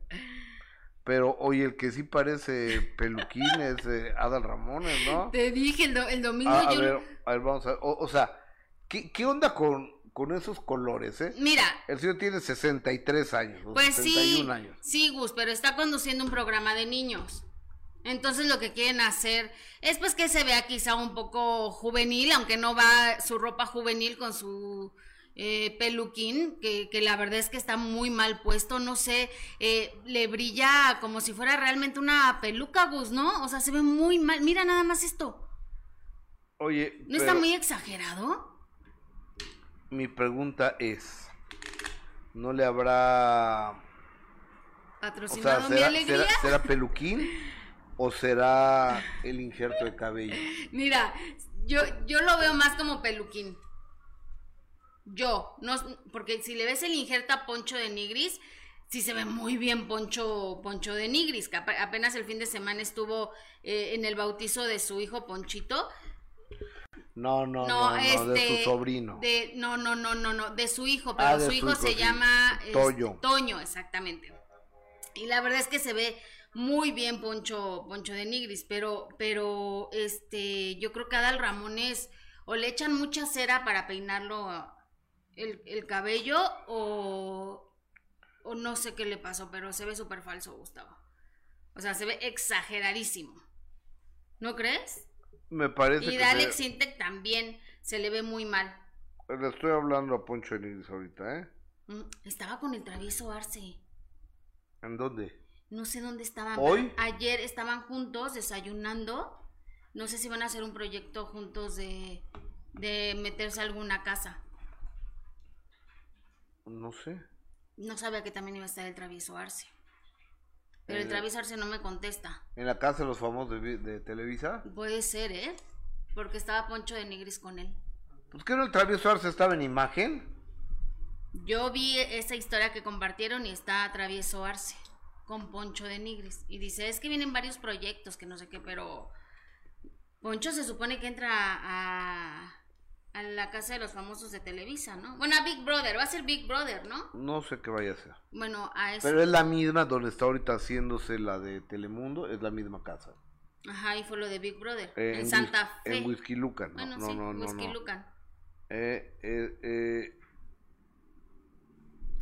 Pero oye, el que sí parece peluquín es eh, Adal Ramones, ¿no? Te dije el, domingo ah, a, ver, a ver, vamos a ver. O, sea, ¿qué, ¿qué, onda con, con esos colores, eh? Mira. El señor tiene 63 años. Pues sí. Años. Sí, Gus, pero está conduciendo un programa de niños. Entonces lo que quieren hacer es pues que se vea quizá un poco juvenil, aunque no va su ropa juvenil con su eh, peluquín, que, que, la verdad es que está muy mal puesto, no sé, eh, le brilla como si fuera realmente una peluca, Gus, ¿no? O sea, se ve muy mal. Mira nada más esto. Oye. ¿No está muy exagerado? Mi pregunta es, ¿no le habrá... Patrocinado mi alegría? ¿será, ¿Será peluquín? ¿O será el injerto de cabello? Mira, yo, yo lo veo más como peluquín. Yo, no, porque si le ves el injerta Poncho de Nigris, sí se ve muy bien Poncho, Poncho de Nigris, que apenas el fin de semana estuvo eh, en el bautizo de su hijo Ponchito. No, no, no, de su este, sobrino. De, no, no, no, no, no, de su hijo, pero ah, su, hijo se llama este, Toño. Toño, exactamente. Y la verdad es que se ve muy bien Poncho, Poncho de Nigris, pero, pero este, yo creo que Adal Ramones o le echan mucha cera para peinarlo el, el cabello o, o no sé qué le pasó, pero se ve súper falso, Gustavo. O sea, se ve exageradísimo. ¿No crees? Me parece Y de se- Alex Intec también se le ve muy mal. le estoy hablando a Poncho Enigris ahorita, ¿eh? Mm, Estaba con el travieso Arce. ¿En dónde? No sé dónde estaban. ¿Hoy? Ayer estaban juntos desayunando. No sé si van a hacer un proyecto juntos de, de meterse a alguna casa. No sé. No sabía que también iba a estar el travieso Arce. Pero el Eh. travieso Arce no me contesta. ¿En la casa de los famosos de, vi- de Televisa? Puede ser, ¿eh? Porque estaba Poncho de Nigris con él. Pues que no el travieso Arce estaba en imagen. Yo vi esa historia que compartieron y está Travieso Arce con Poncho de Nigris. Y dice, es que vienen varios proyectos, que no sé qué, pero Poncho se supone que entra a, a la casa de los famosos de Televisa, ¿no? Bueno, a Big Brother, va a ser Big Brother, ¿no? No sé qué vaya a ser. Bueno, a eso. Pero es la misma donde está ahorita haciéndose la de Telemundo, es la misma casa. Ajá, y fue lo de Big Brother. Eh, en Santa Fe. En Whisky Lucan. No, bueno, no, sí, no, no. Whisky no. Lucan. Eh, eh, eh,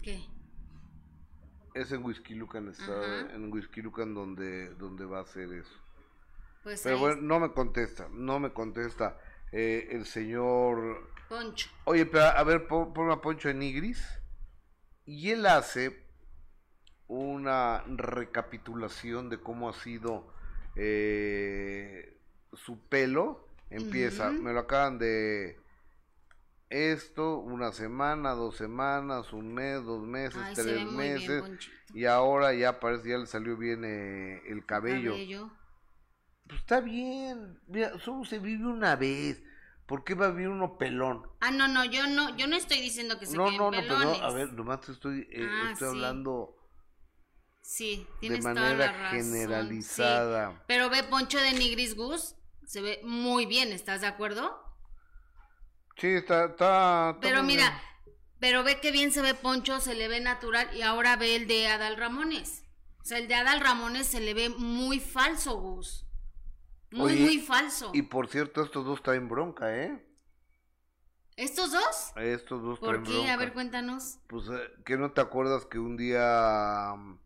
¿Qué? es en Whisky Lucan, está Ajá. en Whisky Lucan donde, donde va a ser eso. Pues Pero bueno, no me contesta, no me contesta eh, el señor... Poncho. Oye, pero a ver, pon, ponme a Poncho en Nigris. Y él hace una recapitulación de cómo ha sido eh, su pelo. Empieza, me lo acaban de... Esto, una semana, dos semanas, un mes, dos meses, Ay, tres bien, meses. Y ahora ya parece, ya le salió bien eh, el cabello. Cabello. Pues está bien. Mira, solo se vive una vez. ¿Por qué va a vivir uno pelón? Ah, no, no, yo no, yo no estoy diciendo que se No, queden no, no, pero pelones. no, a ver, nomás te estoy, eh, Ah, estoy sí. hablando Sí, de tienes toda la manera razón, generalizada. sí. Pero ve Poncho de Nigris Gus, se ve muy bien, ¿estás de acuerdo? Sí, está, está, está Pero mira, bien. pero ve que bien se ve Poncho, se le ve natural y ahora ve el de Adal Ramones. O sea, el de Adal Ramones se le ve muy falso, Gus. Muy, Oye, muy falso. Y por cierto, estos dos traen bronca, ¿eh? ¿Estos dos? Estos dos ¿Por traen qué? bronca. A ver, cuéntanos. Pues, eh, ¿que no te acuerdas que un día, mm,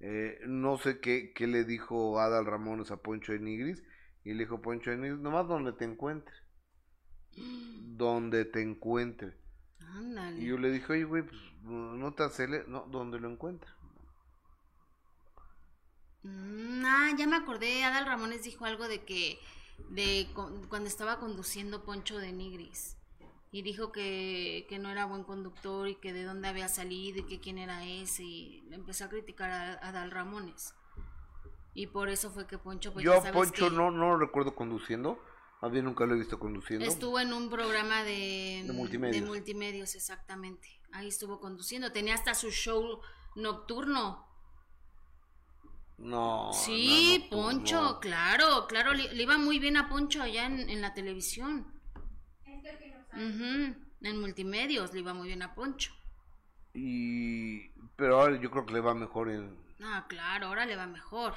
eh, no sé qué, qué le dijo Adal Ramones a Poncho de Nigris? Y le dijo Poncho de Nigris, nomás donde te encuentre. Donde te encuentre. Ándale. Y yo le dije, oye, güey, pues no te acele, no, donde lo encuentre. Mm, ah, ya me acordé, Adal Ramones dijo algo de que de cu- cuando estaba conduciendo Poncho de Nigris y dijo que, que no era buen conductor y que de dónde había salido y que quién era ese y empezó a criticar a, a Adal Ramones y por eso fue que Poncho pues yo, sabes Poncho, no, no lo recuerdo conduciendo. Más bien nunca lo he visto conduciendo. estuvo en un programa de, De multimedios. de multimedios, exactamente ahí estuvo conduciendo tenía hasta su show nocturno No. Sí, no, no, Poncho, no. claro, claro, le, le iba muy bien a Poncho allá en, en la televisión. En multimedios le iba muy bien a Poncho. Y, pero ahora yo creo que le va mejor en, Ah, claro, ahora le va mejor.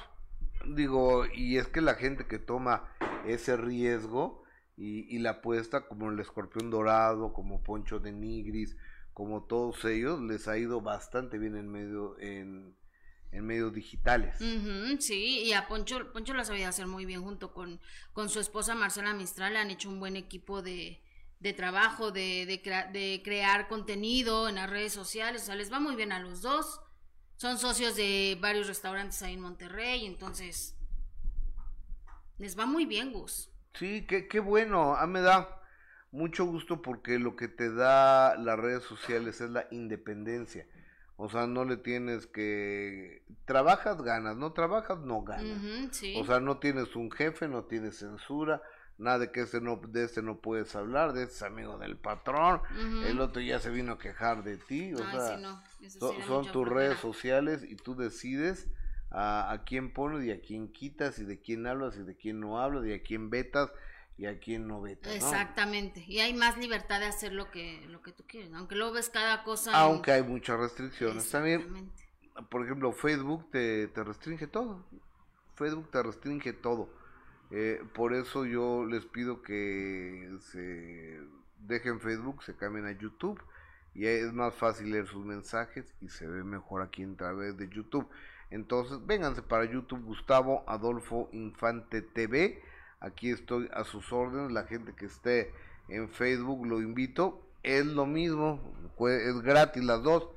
digo, y es que la gente que toma ese riesgo y, y la apuesta, como el escorpión dorado, como Poncho de Nigris, como todos ellos, les ha ido bastante bien en medio, en, en medios digitales. Sí, y a Poncho, Poncho lo sabía hacer muy bien junto con, con su esposa Marcela Mistral. Han hecho un buen equipo de, de trabajo, de, de, crea- de crear contenido en las redes sociales. O sea, les va muy bien a los dos. Son socios de varios restaurantes ahí en Monterrey, entonces les va muy bien, Gus. Sí, qué, qué bueno, a me da mucho gusto porque lo que te da las redes sociales es la independencia. O sea, no le tienes que... Trabajas, ganas, no trabajas, no ganas. Sí. O sea, no tienes un jefe, no tienes censura, nada de que este no, de este no puedes hablar, de este es amigo del patrón, el otro ya se vino a quejar de ti, o Ay, sea, sí, no, eso son, tus redes sociales y tú decides a, a quién pones y a quién quitas y de quién hablas y de quién no hablas y a quién vetas y a quién no vetas, ¿no? Exactamente. Y hay más libertad de hacer lo que, lo que tú quieres. Aunque luego ves cada cosa. en- Aunque hay muchas restricciones también. Por ejemplo, Facebook te, te restringe todo. Facebook te restringe todo. Eh, por eso yo les pido que se dejen Facebook, se cambien a YouTube y es más fácil leer sus mensajes y se ve mejor aquí a través de YouTube. Entonces, vénganse para YouTube Gustavo Adolfo Infante TV. Aquí estoy a sus órdenes. La gente que esté en Facebook lo invito. Es lo mismo, es gratis las dos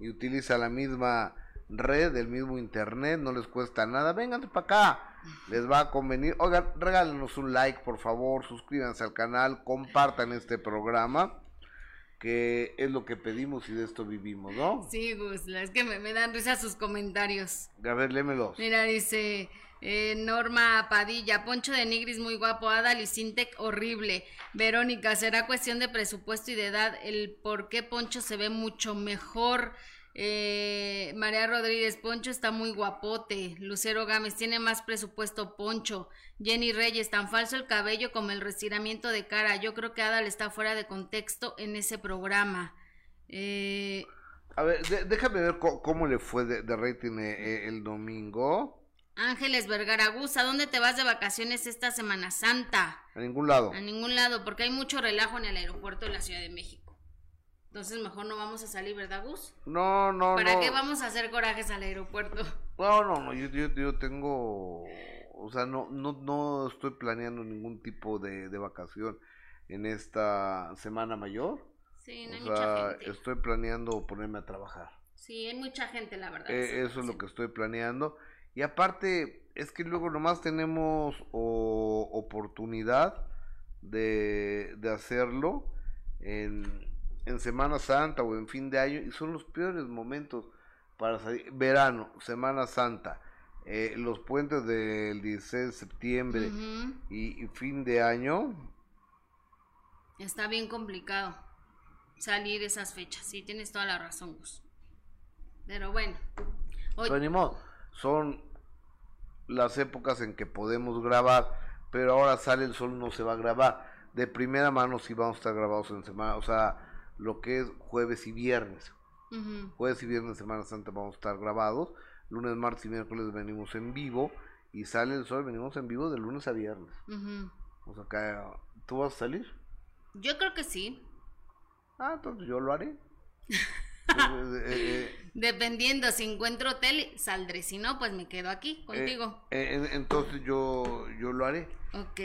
y utiliza la misma red, el mismo internet, no les cuesta nada. Vénganse para acá, les va a convenir. Oigan, regálenos un like, por favor, suscríbanse al canal, compartan este programa que es lo que pedimos y de esto vivimos, ¿no? Sí, Gus, es que me, dan risa sus comentarios. A ver, lémelos. Mira, dice eh, Norma Padilla, Poncho de Nigris muy guapo, Ada Licintec horrible. Verónica, será cuestión de presupuesto y de edad el por qué Poncho se ve mucho mejor. Eh, María Rodríguez, Poncho está muy guapote. Lucero Gámez, tiene más presupuesto Poncho. Jenny Reyes, tan falso el cabello como el retiramiento de cara. Yo creo que Adal está fuera de contexto en ese programa. Eh, A ver, déjame ver cómo, le fue de, rating eh, el domingo. Ángeles Vergara ¿a dónde te vas de vacaciones esta Semana Santa? A ningún lado. A ningún lado, porque hay mucho relajo en el aeropuerto de la Ciudad de México. Entonces mejor no vamos a salir, ¿verdad, Gus? No, no, ¿Para qué vamos a hacer corajes al aeropuerto? No, no, no, yo, yo, tengo, o sea, no, no, no estoy planeando ningún tipo de, vacación en esta semana mayor. Sí, no hay mucha gente. Estoy planeando ponerme a trabajar. Sí, hay mucha gente, la verdad. Eh, eso es lo que estoy planeando. Y aparte, es que luego nomás tenemos oportunidad de, de hacerlo en en Semana Santa o en fin de año y son los peores momentos para salir. Verano, Semana Santa, eh, los puentes del 16 de septiembre y, fin de año. Está bien complicado salir esas fechas, sí, tienes toda la razón, Gus. Pero bueno. Hoy... son las épocas en que podemos grabar, pero ahora sale el sol, no se va a grabar. De primera mano sí vamos a estar grabados en semana, o sea, lo que es jueves y viernes. Jueves y viernes, Semana Santa, vamos a estar grabados. Lunes, martes y miércoles venimos en vivo. Y sale el sol, venimos en vivo de lunes a viernes. O sea, acá, ¿tú vas a salir? Yo creo que sí. Ah, entonces yo lo haré. Eh, eh, Dependiendo, si encuentro hotel, saldré. Si no, pues me quedo aquí contigo. Eh, entonces yo, yo lo haré. Ok.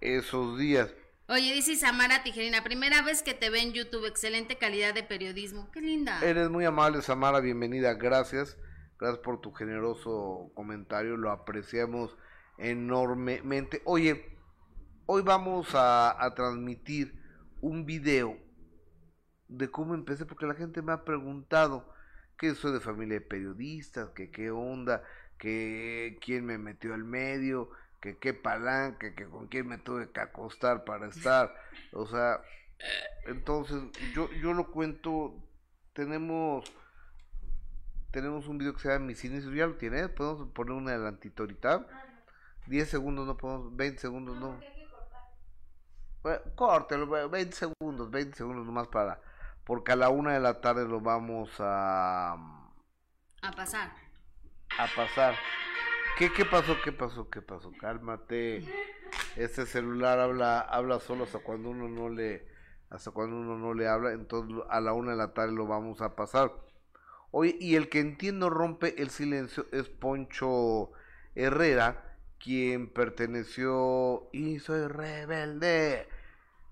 esos días. Oye, dice Samara Tijerina, primera vez que te ve en YouTube, excelente calidad de periodismo. Qué linda. Eres muy amable, Samara, bienvenida, gracias. Gracias por tu generoso comentario, lo apreciamos enormemente. Oye, hoy vamos a, transmitir un video de cómo empecé, porque la gente me ha preguntado que soy de familia de periodistas, que qué onda, que quién me metió al medio, que qué palanca, que con quién me tuve que acostar para estar, o sea, entonces yo, yo lo cuento, tenemos tenemos un video que se llama Mis inicios, ya lo tienes, podemos poner un adelantito ahorita, 10 segundos no podemos, 20 segundos no. Bueno, córtelo, 20 segundos, 20 segundos nomás para, porque a la una de la tarde lo vamos a... A pasar. A pasar. ¿Qué, ¿Qué pasó? ¿Qué pasó? ¿Qué pasó? Cálmate. Este celular habla, habla solo hasta cuando uno no le, hasta cuando uno no le habla. Entonces a la una de la tarde lo vamos a pasar. Oye, y el que entiendo rompe el silencio es Poncho Herrera, quien perteneció y soy rebelde.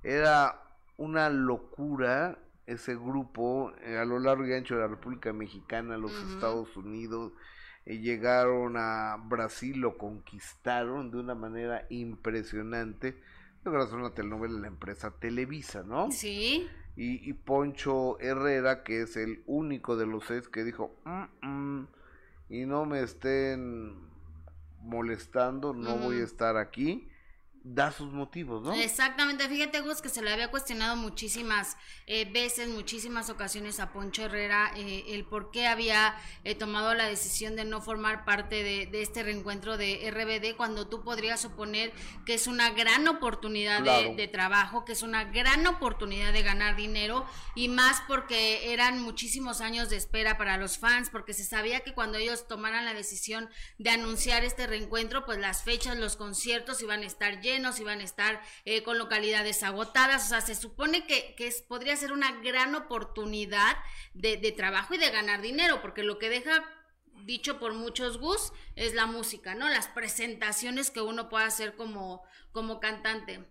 Era una locura ese grupo eh, a lo largo y ancho de la República Mexicana, los Estados Unidos llegaron a Brasil, lo conquistaron de una manera impresionante. Gracias a una telenovela de la empresa Televisa, ¿no? Sí. Y, Poncho Herrera, que es el único de los seis que dijo, mm, mm, y no me estén molestando, no voy a estar aquí. Da sus motivos, ¿no? Exactamente, fíjate Gus que se le había cuestionado muchísimas eh, veces, muchísimas ocasiones a Poncho Herrera eh, el por qué había eh, tomado la decisión de no formar parte de, este reencuentro de RBD cuando tú podrías suponer que es una gran oportunidad de, de, trabajo, que es una gran oportunidad de ganar dinero y más porque eran muchísimos años de espera para los fans, porque se sabía que cuando ellos tomaran la decisión de anunciar este reencuentro, pues las fechas, los conciertos iban a estar llenos y van a estar eh, con localidades agotadas. O sea, se supone que, que podría ser una gran oportunidad de, de trabajo y de ganar dinero, porque lo que deja dicho por muchos Gus es la música, ¿no? Las presentaciones que uno puede hacer como, como cantante.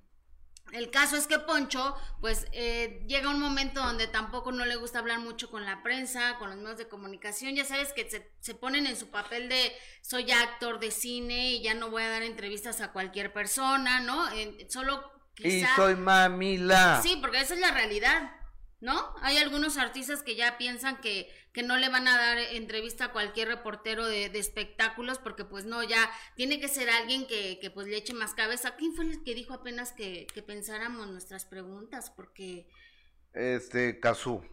El caso es que Poncho, pues eh, llega un momento donde tampoco no le gusta hablar mucho con la prensa, con los medios de comunicación. Ya sabes que se, ponen en su papel de soy actor de cine y ya no voy a dar entrevistas a cualquier persona, ¿no? solo quizá... Y soy mamila. Sí, porque esa es la realidad. ¿no? Hay algunos artistas que ya piensan que, que no le van a dar entrevista a cualquier reportero de, espectáculos porque pues no, ya tiene que ser alguien que, que, pues le eche más cabeza. ¿Quién fue el que dijo apenas que, que pensáramos nuestras preguntas? Porque... Este, Cazú.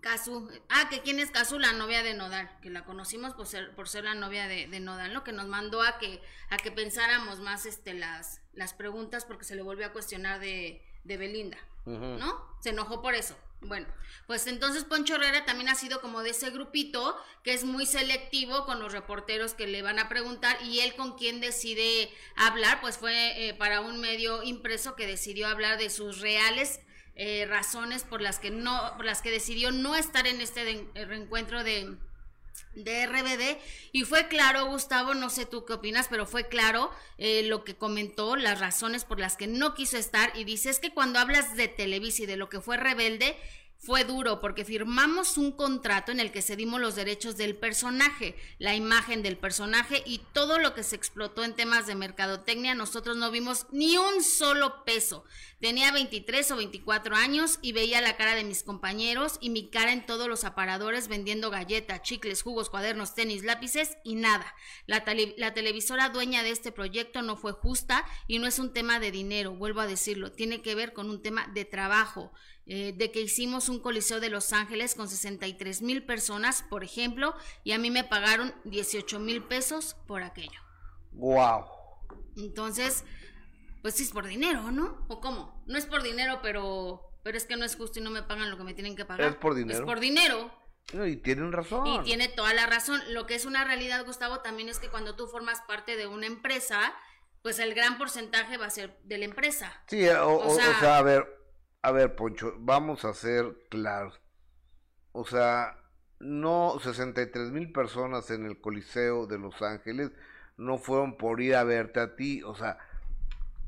Cazú. Ah, que quién es Cazú, la novia de Nodal, que la conocimos por ser, por ser la novia de, de Nodal, lo que nos mandó a que, a que pensáramos más este, las, las preguntas porque se le volvió a cuestionar de, de Belinda. ¿no? Se enojó por eso. Bueno, pues entonces Poncho Herrera también ha sido como de ese grupito que es muy selectivo con los reporteros que le van a preguntar y él con quien decide hablar, pues fue eh, para un medio impreso que decidió hablar de sus reales eh, razones por las que no, por las que decidió no estar en este reencuentro de, de RBD y fue claro, Gustavo, no sé tú qué opinas, pero fue claro eh, lo que comentó, las razones por las que no quiso estar. Y dice es que cuando hablas de Televisa y de lo que fue Rebelde, fue duro porque firmamos un contrato en el que cedimos los derechos del personaje, la imagen del personaje y todo lo que se explotó en temas de mercadotecnia. Nosotros no vimos ni un solo peso. Tenía 23 o 24 años y veía la cara de mis compañeros y mi cara en todos los aparadores vendiendo galletas, chicles, jugos, cuadernos, tenis, lápices y nada. La, la televisora dueña de este proyecto no fue justa y no es un tema de dinero, vuelvo a decirlo, tiene que ver con un tema de trabajo. Eh, de que hicimos un coliseo de Los Ángeles con 63 mil personas, por ejemplo, y a mí me pagaron 18 mil pesos por aquello. ¡Wow! Entonces, pues sí es por dinero, ¿no? ¿O cómo? No es por dinero, pero, pero es que no es justo y no me pagan lo que me tienen que pagar. Es por dinero. Es por dinero. y tienen razón. Y tiene toda la razón. Lo que es una realidad, Gustavo, también es que cuando tú formas parte de una empresa, pues el gran porcentaje va a ser de la empresa. Sí, o sea, a ver, a ver, Poncho, vamos a ser claros. O sea, no 63 mil personas en el Coliseo de Los Ángeles no fueron por ir a verte a ti. O sea,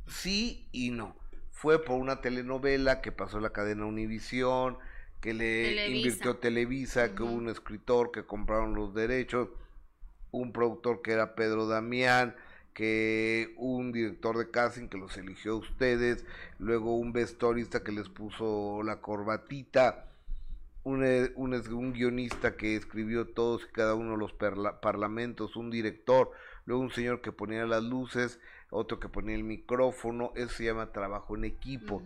sí y no. Fue por una telenovela que pasó en la cadena Univisión, que le invirtió Televisa, que hubo un escritor que compraron los derechos, un productor que era Pedro Damián, que un director de casting que los eligió a ustedes, luego un vestuarista que les puso la corbatita, un, eh, un, un, guionista que escribió todos y cada uno de los parlamentos, un director, luego un señor que ponía las luces, otro que ponía el micrófono, eso se llama trabajo en equipo.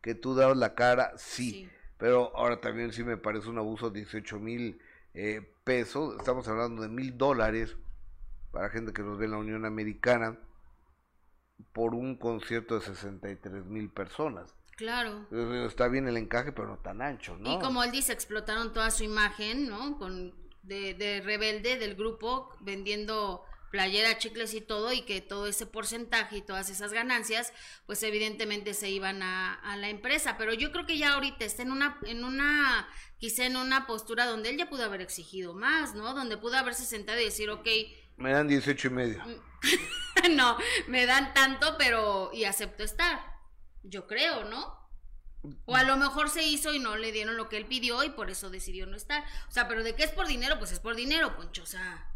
Que tú das la cara, sí, pero ahora también sí me parece un abuso, 18 mil eh, pesos, estamos hablando de mil dólares para gente que nos ve en la Unión Americana, por un concierto de 63 mil personas. Claro. Está bien el encaje, pero no tan ancho, ¿no? Y como él dice, explotaron toda su imagen, ¿no? Con, de, de rebelde del grupo, vendiendo playera, chicles y todo, y que todo ese porcentaje y todas esas ganancias, pues evidentemente se iban a, a, la empresa. Pero yo creo que ya ahorita está en una, en una, quizá en una postura donde él ya pudo haber exigido más, ¿no? Donde pudo haberse sentado y decir, ok, me dan 18 y medio. no, me dan tanto, pero y acepto estar. Yo creo, ¿no? O a lo mejor se hizo y no le dieron lo que él pidió y por eso decidió no estar. O sea, pero de qué es por dinero, pues es por dinero, Poncho. O sea,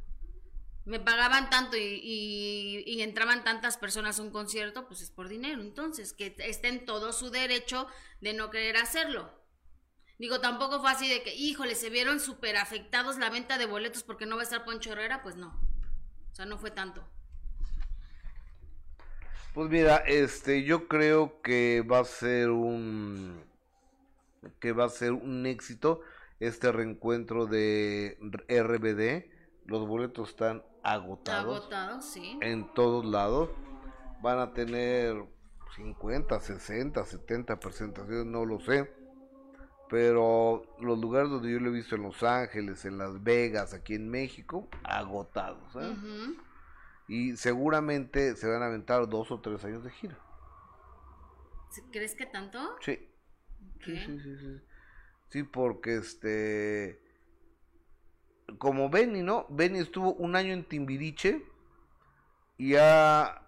me pagaban tanto y, entraban tantas personas a un concierto, pues es por dinero. Entonces, que esté en todo su derecho de no querer hacerlo. Digo, tampoco fue así de que, híjole, se vieron súper afectados la venta de boletos porque no va a estar Poncho Herrera, pues no. O sea, no fue tanto. Pues mira, este, yo creo que va a ser un que va a ser un éxito este reencuentro de RBD. Los boletos están agotados. Agotados, sí. En todos lados. Van a tener 50, 60, 70 presentaciones, no lo sé. Pero los lugares donde yo lo he visto en Los Ángeles, en Las Vegas, aquí en México, agotados. ¿eh? Y seguramente se van a aventar dos o tres años de gira. ¿Crees que tanto? Sí. Sí, sí, sí, sí. porque este. Como Benny, ¿no? Benny estuvo un año en Timbiriche. Y ya.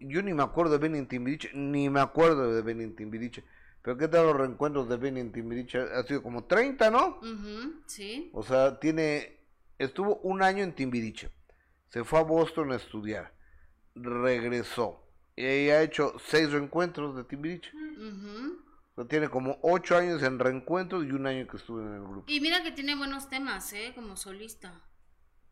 Yo ni me acuerdo de Benny en Timbiriche. Ni me acuerdo de Benny en Timbiriche. Pero ¿qué tal los reencuentros de Benny en Timbiriche? Ha sido como 30, ¿no? sí. O sea, tiene. Estuvo un año en Timbiriche. Se fue a Boston a estudiar. Regresó. Y ha hecho seis reencuentros de Timbiriche tiene como ocho años en reencuentros y un año que estuve en el grupo. Y mira que tiene buenos temas, ¿eh? Como solista.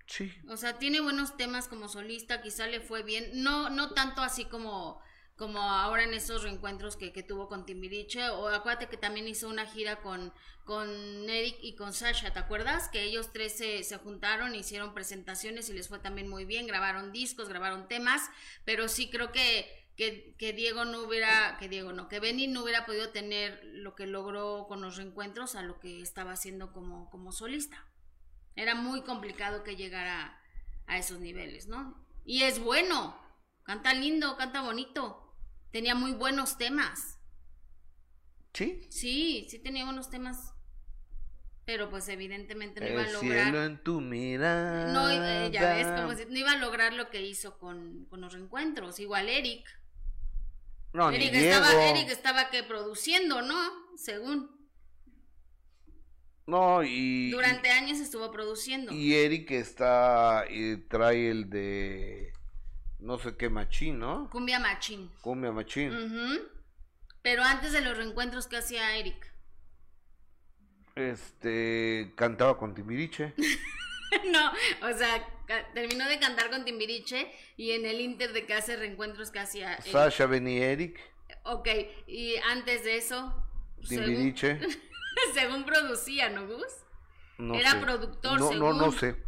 Sí. O sea, tiene buenos temas como solista, quizá le fue bien. No, no tanto así como, como ahora en esos reencuentros que, que tuvo con Timbiriche. O acuérdate que también hizo una gira con, con Eric y con Sasha, ¿te acuerdas? Que ellos tres se, se juntaron, hicieron presentaciones y les fue también muy bien. Grabaron discos, grabaron temas. Pero sí creo que que, Diego no hubiera, que Diego no, que Benny no hubiera podido tener lo que logró con los reencuentros a lo que estaba haciendo como, como solista. Era muy complicado que llegara a esos niveles, ¿no? Y es bueno, canta lindo, canta bonito, tenía muy buenos temas. ¿Sí? Sí, sí tenía buenos temas. Pero pues evidentemente no iba a lograr. Cielo en tu mirada. No, eh, ya ves, como si no iba a lograr lo que hizo con, con los reencuentros. Igual Eric. No, Eric, ni estaba, Diego. Eric estaba que produciendo, ¿no? Según. No, y. Durante años estuvo produciendo. Y Eric está. Y trae el de. No sé qué machín, ¿no? Cumbia machín. Cumbia machín. Pero antes de los reencuentros, ¿qué hacía Eric? Este. Cantaba con Timbiriche. no, o sea, terminó de cantar con Timbiriche y en el Inter de que hace reencuentros que hacía. Sasha, Benny Eric. Ok, y antes de eso. Timbiriche. Según, producía, ¿no, Gus? No era productor, no, según. No, no sé.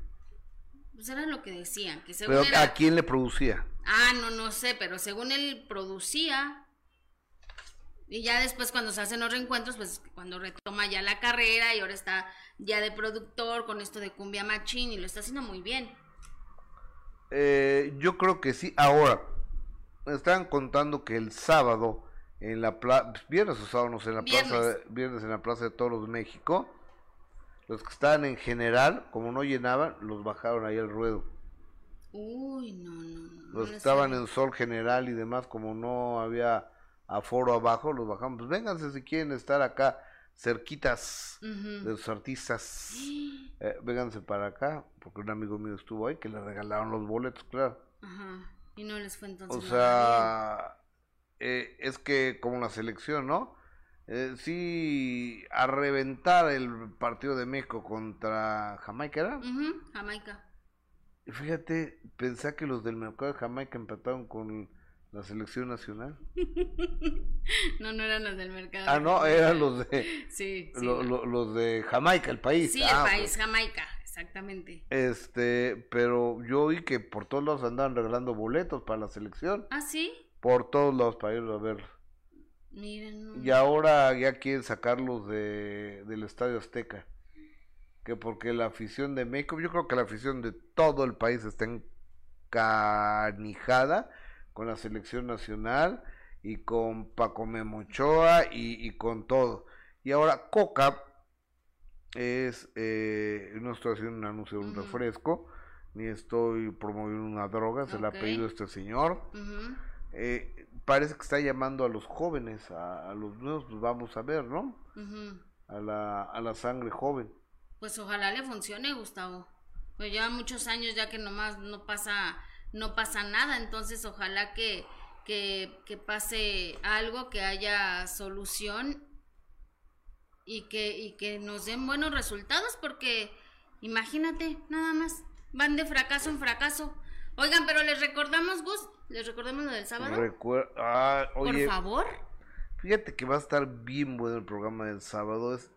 Pues era lo que decían. Que según pero ¿a quién le producía? Ah, no, no sé, pero según él producía. Y ya después cuando se hacen los reencuentros, pues cuando retoma ya la carrera y ahora está ya de productor con esto de Cumbia Machín y lo está haciendo muy bien. Eh, yo creo que sí. Ahora, me estaban contando que el sábado en la plaza, viernes o sábado, no sé, en la plaza, de, viernes en la plaza de Toros México, los que estaban en general, como no llenaban, los bajaron ahí al ruedo. Uy, no, no, no. Los que estaban en sol general y demás, como no había aforo abajo, los bajamos. Pues vénganse si quieren estar acá cerquitas de los artistas. Eh, vénganse para acá, porque un amigo mío estuvo ahí que le regalaron los boletos, claro. Ajá. Y no les fue entonces. O sea, eh, es que como la selección, ¿no? Eh, sí, a reventar el partido de México contra Jamaica, ¿era? Jamaica. Fíjate, pensé que los del mercado de Jamaica empataron con la selección nacional. no, no eran los del mercado. Ah, no, eran los de. Sí, sí los de Jamaica, el país. Sí, el ah, país, Jamaica, exactamente. Este, pero yo oí que por todos lados andaban regalando boletos para la selección. Ah, sí. Por todos lados para ir a verlos. Miren. Y ahora ya quieren sacarlos de, del Estadio Azteca. Que porque la afición de México, yo creo que la afición de todo el país está encanijada con la selección nacional y con Paco Memochoa y, y con todo. Y ahora Coca es, eh, no estoy haciendo un anuncio de un refresco, ni estoy promoviendo una droga, se la ha pedido este señor. eh, parece que está llamando a los jóvenes, a, a los nuevos, pues vamos a ver, ¿no? a, la, a la sangre joven. Pues ojalá le funcione, Gustavo. Pues lleva muchos años ya que nomás no pasa no pasa nada, entonces ojalá que, que, que pase algo, que haya solución y que, y que nos den buenos resultados, porque imagínate, nada más, van de fracaso en fracaso. Oigan, pero les recordamos, Gus, ¿Les recordamos lo del sábado? Recuer- ah, oye, Por favor. fíjate que va a estar bien bueno el programa del sábado. Es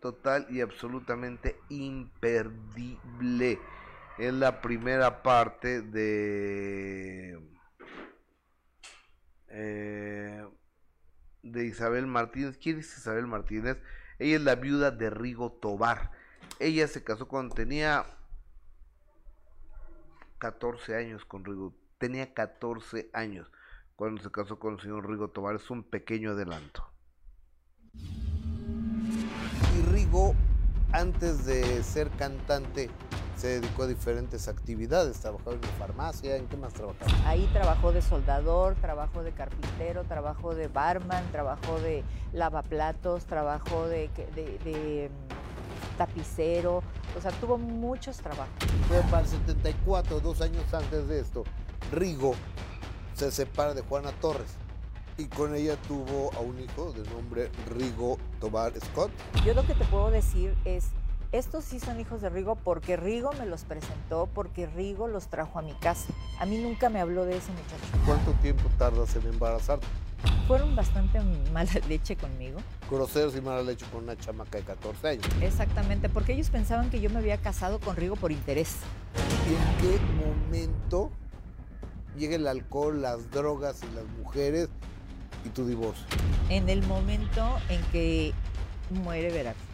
total y absolutamente imperdible. Es la primera parte de... eh, de Isabel Martínez. ¿Quién es Isabel Martínez? Ella es la viuda de Rigo Tobar. Ella se casó cuando tenía 14 años con Rigo. Tenía 14 años cuando se casó con el señor Rigo Tobar. Es un pequeño adelanto. Y Rigo, antes de ser cantante, se dedicó a diferentes actividades. Trabajaba en farmacia. ¿En qué más trabajaba? Ahí trabajó de soldador, trabajó de carpintero, trabajó de barman, trabajó de lavaplatos, trabajó de, que- de- de, mm, tapicero, o sea, tuvo muchos trabajos. Fue para el 74, dos años antes de esto. Rigo se separa de Juana Torres y con ella tuvo a un hijo de nombre Rigo Tobar Scott. Yo lo que te puedo decir es, estos sí son hijos de Rigo porque Rigo me los presentó, porque Rigo los trajo a mi casa. A mí nunca me habló de ese muchacho. ¿Cuánto tiempo tardas en embarazarte? Fueron bastante mala leche conmigo. Groseros y mala leche con una chamaca de 14 años. Exactamente, porque ellos pensaban que yo me había casado con Rigo por interés. ¿Y en qué momento llega el alcohol, las drogas y las mujeres y tu divorcio? en el momento en que muere Veracruz.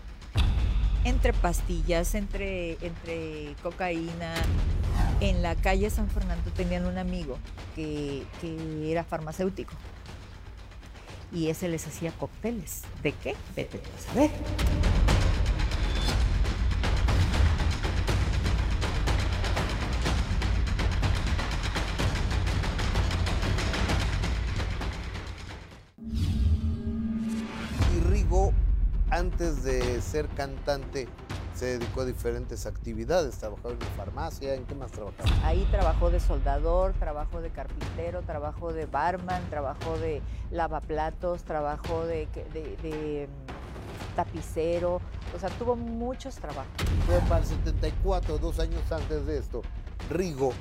Entre pastillas, entre, entre cocaína. En la calle San Fernando tenían un amigo que, que era farmacéutico. Y ese les hacía cócteles. ¿De qué? Vete a. antes de ser cantante, se dedicó a diferentes actividades. Trabajaba en farmacia. ¿En qué más trabajaba? Ahí trabajó de soldador, trabajó de carpintero, trabajó de barman, trabajó de lavaplatos, trabajó de, que- de- de, mm, tapicero. O sea, tuvo muchos trabajos. Fue para el 74, dos años antes de esto. Rigo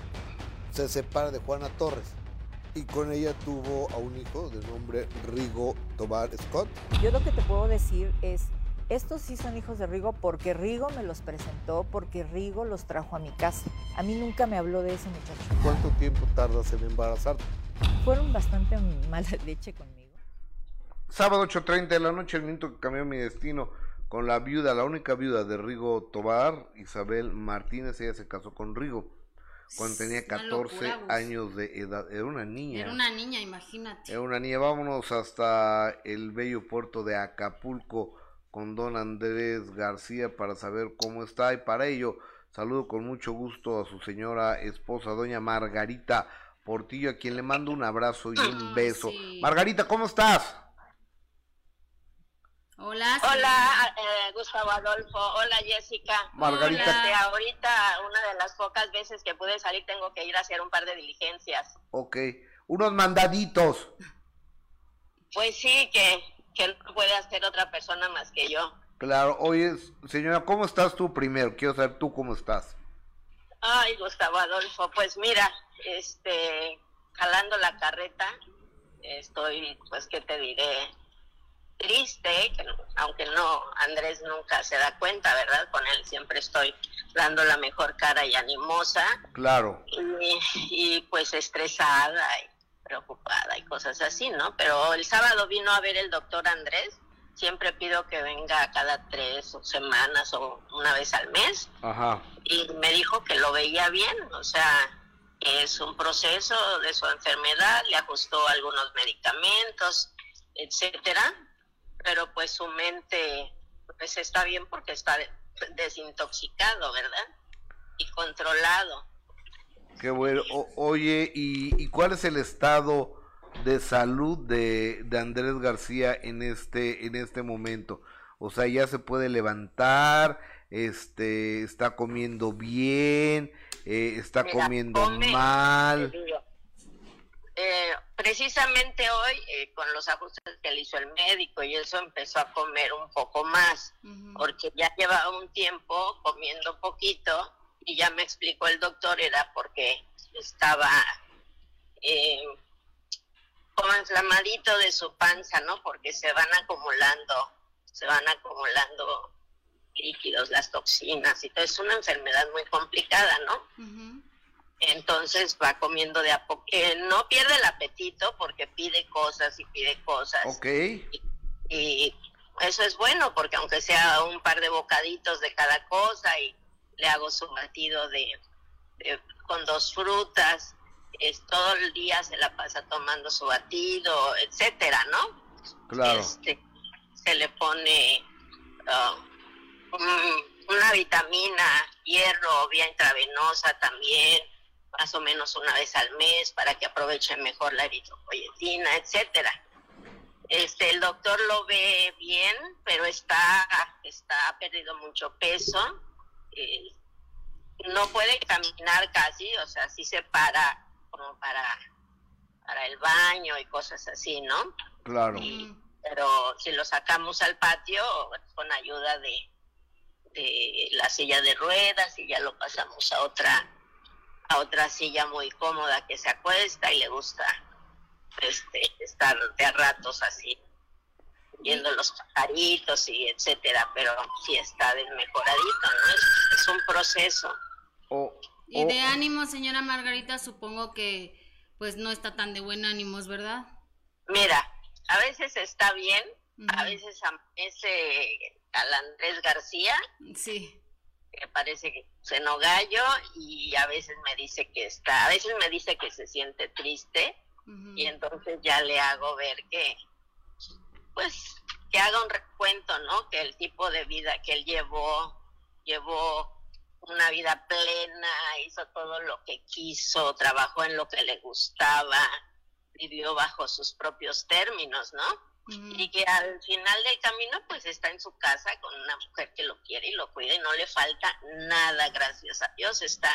se separa de Juana Torres y con ella tuvo a un hijo de nombre Rigo Tobar Scott. Yo lo que te puedo decir es, estos sí son hijos de Rigo porque Rigo me los presentó, porque Rigo los trajo a mi casa. A mí nunca me habló de ese muchacho. ¿Cuánto tiempo tardas en embarazarte? Fueron bastante mala leche conmigo. Sábado 8.30 de la noche, el minuto que cambió mi destino con la viuda, la única viuda de Rigo Tobar, Isabel Martínez. Ella se casó con Rigo cuando tenía Una 14 locura, Gus. años de edad. Era una niña. Era una niña, imagínate. Era una niña. Vámonos hasta el bello puerto de Acapulco con don Andrés García para saber cómo está. Y para ello, saludo con mucho gusto a su señora esposa, doña Margarita Portillo, a quien le mando un abrazo y un beso. sí. Margarita, ¿cómo estás? Hola. Hola, eh, Gustavo Adolfo. Hola, Jessica. Margarita. Este, ahorita, una de las pocas veces que pude salir, tengo que ir a hacer un par de diligencias. Ok. Unos mandaditos. Pues sí, que, que no puede hacer otra persona más que yo. Claro. Oye, señora, ¿cómo estás tú primero? Quiero saber tú cómo estás. Ay, Gustavo Adolfo, pues mira, este, jalando la carreta, estoy, pues, ¿qué te diré? Triste, que no- aunque no, Andrés nunca se da cuenta, ¿verdad? Con él siempre estoy dando la mejor cara y animosa. Claro. y, y, pues estresada y preocupada y cosas así, ¿no? Pero el sábado vino a ver el doctor Andrés. Siempre pido que venga cada tres semanas o una vez al mes Ajá. y me dijo que lo veía bien, o sea, es un proceso de su enfermedad, le ajustó algunos medicamentos, etcétera, pero pues su mente pues está bien porque está de- desintoxicado, ¿verdad? Y controlado. Qué bueno. O- oye, ¿y, y cuál es el estado de salud de, de Andrés García en este, en este momento? O sea, ya se puede levantar, este, está comiendo bien, eh, está Mira, comiendo come, mal. digo. Eh, precisamente hoy, eh, con los ajustes que le hizo el médico y eso, empezó a comer un poco más, porque ya llevaba un tiempo comiendo poquito y ya me explicó el doctor, era porque estaba eh, inflamadito de su panza, ¿no? Porque se van acumulando, se van acumulando líquidos, las toxinas y todo. Es una enfermedad muy complicada, ¿no? Entonces va comiendo de a poco. Eh, no pierde el apetito porque pide cosas y pide cosas. Ok. Y, eso es bueno porque aunque sea un par de bocaditos de cada cosa y le hago su batido de, con dos frutas, es todo el día se la pasa tomando su batido, etcétera, ¿no? Claro. Este, se le pone uh, una vitamina, hierro, vía intravenosa también, más o menos una vez al mes para que aproveche mejor la eritropoyetina, etcétera. Este, el doctor lo ve bien, pero está, está ha perdido mucho peso. Eh, no puede caminar casi, o sea, sí se para como para, para el baño y cosas así, ¿no? Claro. pero si lo sacamos al patio con ayuda de, de la silla de ruedas y ya lo pasamos a otra a otra silla muy cómoda que se acuesta y le gusta este estar de a ratos así viendo los pajaritos y etcétera, pero sí está desmejoradito, ¿no? Es, un proceso. y de ánimo, señora Margarita, supongo que pues no está tan de buen ánimos, ¿verdad? Mira, a veces está bien, a veces ese al Andrés García. Sí que parece que se no gallo y a veces me dice que está, a veces me dice que se siente triste y entonces ya le hago ver que, pues, que haga un recuento, ¿no? Que el tipo de vida que él llevó, llevó una vida plena, hizo todo lo que quiso, trabajó en lo que le gustaba, vivió bajo sus propios términos, ¿no? Y que al final del camino pues está en su casa con una mujer que lo quiere y lo cuida y no le falta nada, gracias a Dios, está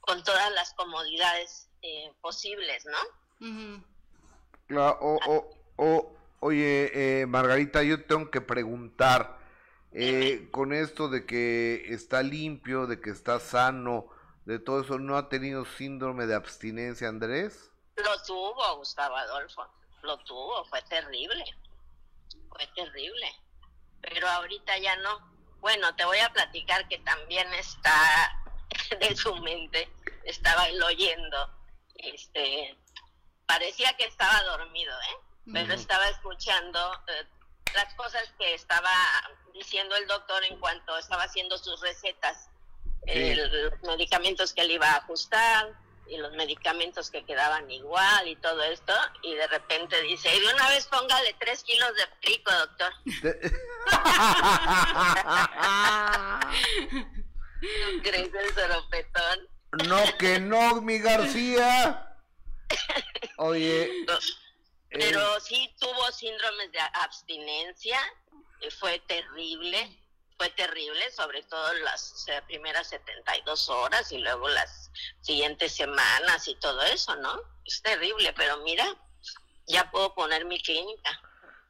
con todas las comodidades eh, posibles, ¿no? o, oye, eh, Margarita, yo tengo que preguntar, eh, con esto de que está limpio, de que está sano, de todo eso, ¿no ha tenido síndrome de abstinencia, Andrés? Lo tuvo, Gustavo Adolfo lo tuvo, fue terrible, fue terrible, pero ahorita ya no. Bueno, te voy a platicar que también está de su mente, estaba él oyendo, este, parecía que estaba dormido, ¿eh? Pero estaba escuchando eh, las cosas que estaba diciendo el doctor en cuanto estaba haciendo sus recetas, los medicamentos que él iba a ajustar, y los medicamentos que quedaban igual y todo esto, y de repente dice, y de una vez póngale tres kilos de pico, doctor. ¿Crees el soropetón? No, que no, mi García. Oye. Pero sí tuvo síndromes de abstinencia, fue terrible fue terrible, sobre todo las primeras 72 horas y luego las siguientes semanas y todo eso, ¿no? Es terrible, pero mira, ya puedo poner mi clínica.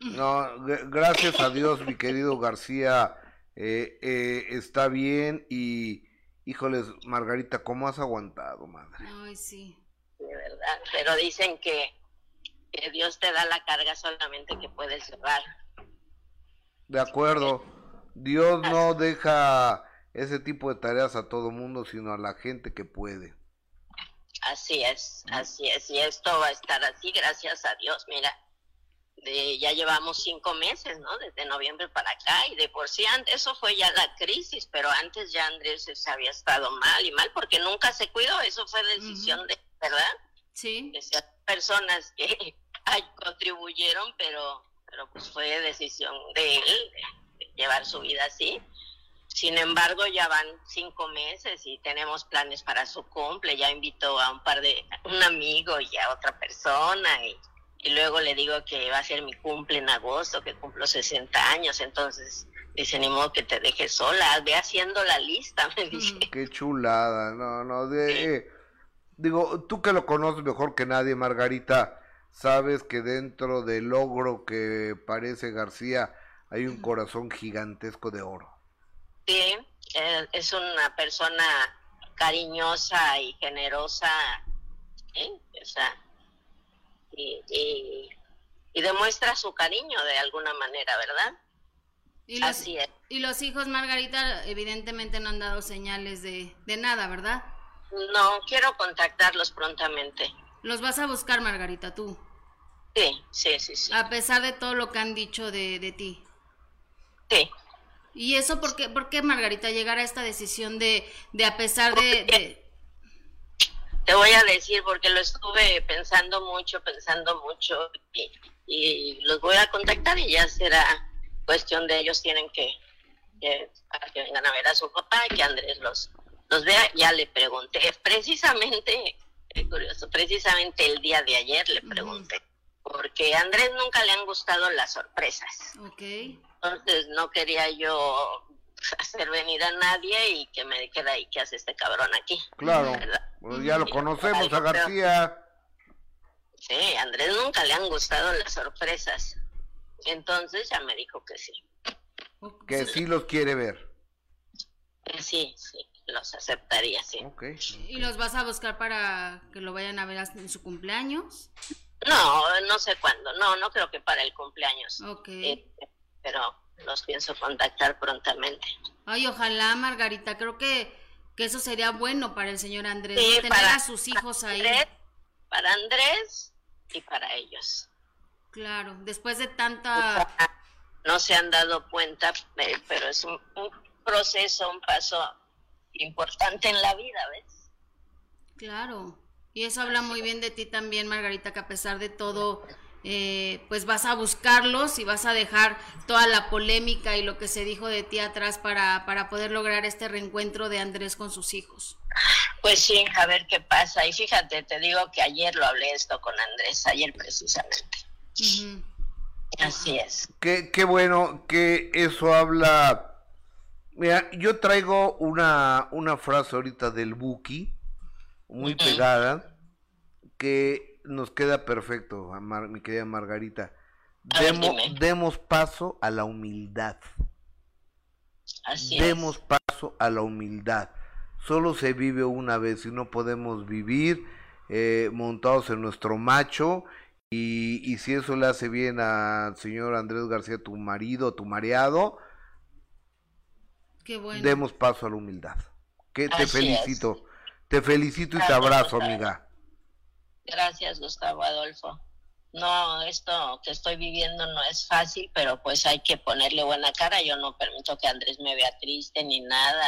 No, gracias a Dios, mi querido García, eh, eh, está bien y, híjoles, Margarita, ¿cómo has aguantado, madre? Ay, sí. De verdad, pero dicen que, que Dios te da la carga solamente que puedes llevar. De acuerdo. Dios no deja ese tipo de tareas a todo mundo, sino a la gente que puede. Así es, así es, y esto va a estar así, gracias a Dios. Mira, de, ya llevamos cinco meses, ¿no? Desde noviembre para acá, y de por sí, antes, eso fue ya la crisis, pero antes ya Andrés se había estado mal y mal porque nunca se cuidó, eso fue decisión de, ¿verdad? Sí. De personas que contribuyeron, pero, pero pues fue decisión de él, llevar su vida así. Sin embargo, ya van cinco meses y tenemos planes para su cumple. Ya invitó a un par de, un amigo y a otra persona y, luego le digo que va a ser mi cumple en agosto, que cumplo 60 años. Entonces dice, ni modo que te dejes sola, ve haciendo la lista, me dice. Qué chulada, no, no, de, eh, digo, tú que lo conoces mejor que nadie, Margarita, sabes que dentro del logro que parece García, hay un corazón gigantesco de oro. Sí, eh, es una persona cariñosa y generosa, ¿eh? o sea, y, y, demuestra su cariño de alguna manera, ¿verdad? Y los, Así es. Y los hijos, Margarita, evidentemente no han dado señales de, de nada, ¿verdad? No, quiero contactarlos prontamente. ¿Los vas a buscar, Margarita, tú? Sí, sí, sí, sí. A pesar de todo lo que han dicho de, de ti. Sí. ¿Y eso por qué, por qué Margarita, llegar a esta decisión de, de a pesar de, Te voy a decir porque lo estuve pensando mucho, pensando mucho y, y, los voy a contactar y ya será cuestión de ellos tienen que, que, que vengan a ver a su papá y que Andrés los, los vea. Ya le pregunté, precisamente, es curioso, precisamente el día de ayer le pregunté porque a Andrés nunca le han gustado las sorpresas. Okay. Entonces no quería yo hacer venir a nadie y que me dijera, ¿y qué hace este cabrón aquí? Claro, pues ya lo conocemos a García. Sí, a Andrés nunca le han gustado las sorpresas. Entonces ya me dijo que sí. Que sí, los quiere ver. sí, sí, los aceptaría, sí. Okay. ¿Y los vas a buscar para que lo vayan a ver en su cumpleaños? No, no sé cuándo. No, no creo que para el cumpleaños. Ok. Este, pero los pienso contactar prontamente. Ay, ojalá, Margarita. Creo que, que eso sería bueno para el señor Andrés. tener a sus hijos ahí. para Andrés y para ellos. Claro, después de tanta... No se han dado cuenta, eh, pero es un proceso, un paso importante en la vida, ¿ves? Claro. Y eso habla muy bien de ti también, Margarita, que a pesar de todo, eh, pues vas a buscarlos y vas a dejar toda la polémica y lo que se dijo de ti atrás para, para poder lograr este reencuentro de Andrés con sus hijos. Pues sí, a ver qué pasa. Y fíjate, te digo que ayer lo hablé esto con Andrés, ayer precisamente. Así es. Qué, qué bueno que eso habla. Mira, yo traigo una, una frase ahorita del Buki muy pegada, que nos queda perfecto, mi querida Margarita. demos paso a la humildad. demos paso a la humildad. Solo se vive una vez y no podemos vivir eh, montados en nuestro macho. Y, y, si eso le hace bien al señor Andrés García, tu marido, tu mareado, demos paso a la humildad. Que te felicito. Te felicito y te abrazo, amiga. Gracias, Gustavo Adolfo. No, esto que estoy viviendo no es fácil, pero pues hay que ponerle buena cara. Yo no permito que Andrés me vea triste ni nada.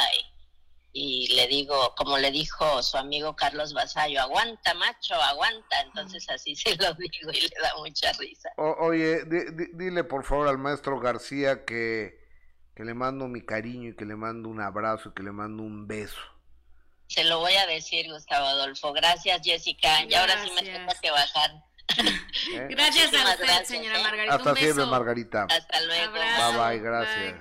Y, le digo, como le dijo su amigo Carlos Basayo, aguanta, macho, aguanta. Entonces así se lo digo y le da mucha risa. oye, dile por favor al maestro García que, que le mando mi cariño y que le mando un abrazo y que le mando un beso. Se lo voy a decir, Gustavo Adolfo. Gracias, Jessica. Y ahora sí me tengo que bajar. ¿Eh? Gracias a usted, señora ¿eh? Margarita. Hasta siempre, Margarita. Hasta luego. Bye bye, gracias.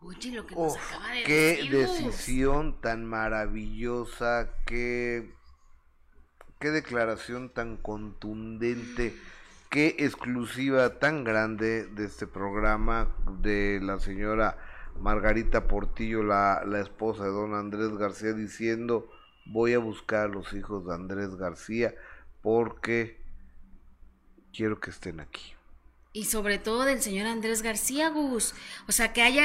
Oye, lo que nos acaba de qué decisión tan maravillosa, qué, qué declaración tan contundente, qué exclusiva tan grande de este programa de la señora Margarita Portillo, la, la esposa de don Andrés García, diciendo, voy a buscar a los hijos de Andrés García porque quiero que estén aquí. Y sobre todo del señor Andrés García, Gus. O sea, que haya,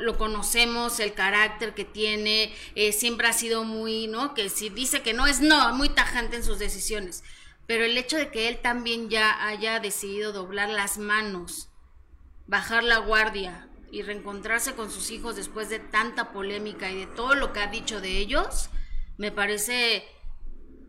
lo conocemos, el carácter que tiene, eh, siempre ha sido muy, ¿no? Que si dice que no es no, muy tajante en sus decisiones. Pero el hecho de que él también ya haya decidido doblar las manos, bajar la guardia, y reencontrarse con sus hijos después de tanta polémica y de todo lo que ha dicho de ellos, me parece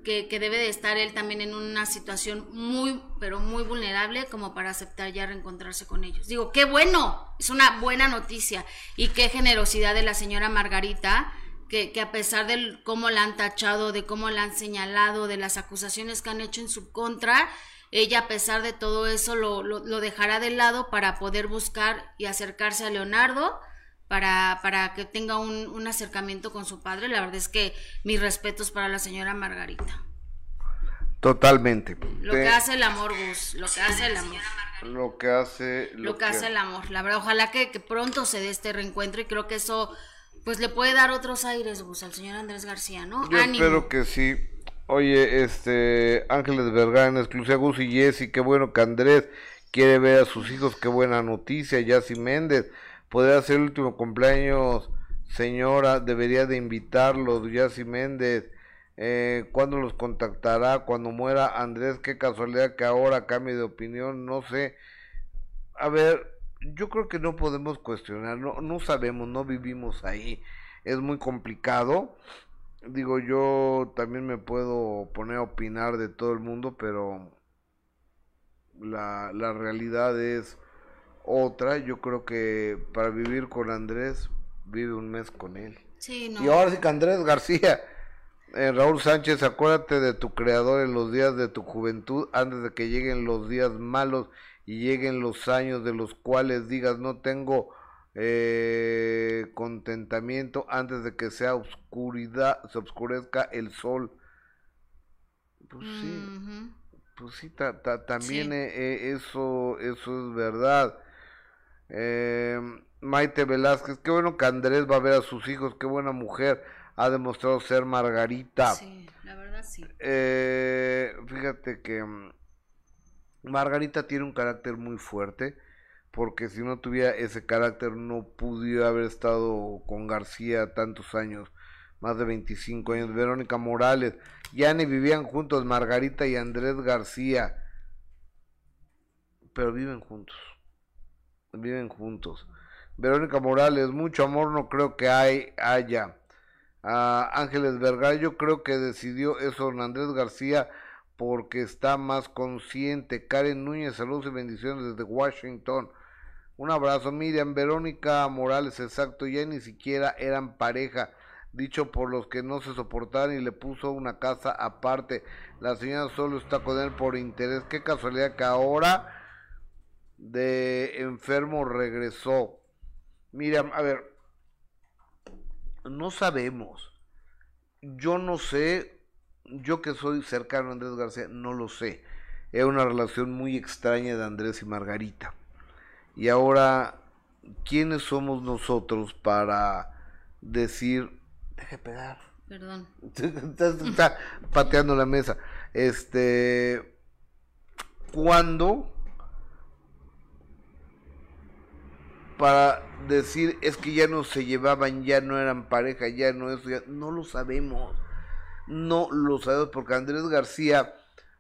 que, debe de estar él también en una situación muy, pero muy vulnerable como para aceptar ya reencontrarse con ellos. Digo, qué bueno, es una buena noticia y qué generosidad de la señora Margarita. Que, que, a pesar de cómo la han tachado, de cómo la han señalado, de las acusaciones que han hecho en su contra, ella a pesar de todo eso lo, lo, dejará de lado para poder buscar y acercarse a Leonardo para, para que tenga un, un acercamiento con su padre. La verdad es que mis respetos para la señora Margarita. Totalmente. Lo que hace el amor, Gus, lo que hace el amor. Lo que hace... Lo, que, hace el amor. La verdad, ojalá que, que, pronto se dé este reencuentro y creo que eso pues le puede dar otros aires, Gus, al señor Andrés García, ¿no? Yo espero que sí. Oye, este, Ángeles Vergara en Gus y Jessy, qué bueno que Andrés quiere ver a sus hijos, qué buena noticia, Yassi Méndez, podría ser el último cumpleaños, señora, debería de invitarlos, Yassi Méndez, eh, ¿cuándo los contactará? Cuando muera Andrés, qué casualidad que ahora cambie de opinión, no sé, a ver, yo creo que no podemos cuestionar, no, no sabemos, no vivimos ahí, es muy complicado, digo, yo también me puedo poner a opinar de todo el mundo, pero la, la realidad es otra. Yo creo que para vivir con Andrés, vive un mes con él. Sí, no. Y ahora sí que Andrés García, eh, Raúl Sánchez, acuérdate de tu creador en los días de tu juventud, antes de que lleguen los días malos y lleguen los años de los cuales digas no tengo eh, contentamiento antes de que sea oscuridad, se oscurezca el sol. Pues sí, pues sí, ta- ta- también Sí. eh, eh, eso, eso es verdad. Eh, Maite Velázquez, qué bueno que Andrés va a ver a sus hijos, qué buena mujer, ha demostrado ser Margarita. Sí, la verdad sí. Eh, fíjate que mm, Margarita tiene un carácter muy fuerte, porque si no tuviera ese carácter no pudiera haber estado con García tantos años, más de 25 años. Verónica Morales, ya ni vivían juntos Margarita y Andrés García, pero viven juntos, viven juntos. Verónica Morales, mucho amor no creo que hay, haya. Ah, Ángeles Vergara, yo creo que decidió eso don Andrés García porque está más consciente. Karen Núñez, saludos y bendiciones desde Washington. Un abrazo, Miriam, Verónica Morales, exacto, ya ni siquiera eran pareja, dicho por los que no se soportaban y le puso una casa aparte. La señora solo está con él por interés. Qué casualidad que ahora de enfermo regresó. Miriam, a ver, no sabemos. Yo no sé, yo que soy cercano a Andrés García, no lo sé. Es una relación muy extraña de Andrés y Margarita. Y ahora, ¿quiénes somos nosotros para decir, deje pegar? Perdón. está, pateando la mesa. Este, ¿cuándo? Para decir es que ya no se llevaban, ya no eran pareja, ya no eso, ya no lo sabemos. No lo sabemos porque Andrés García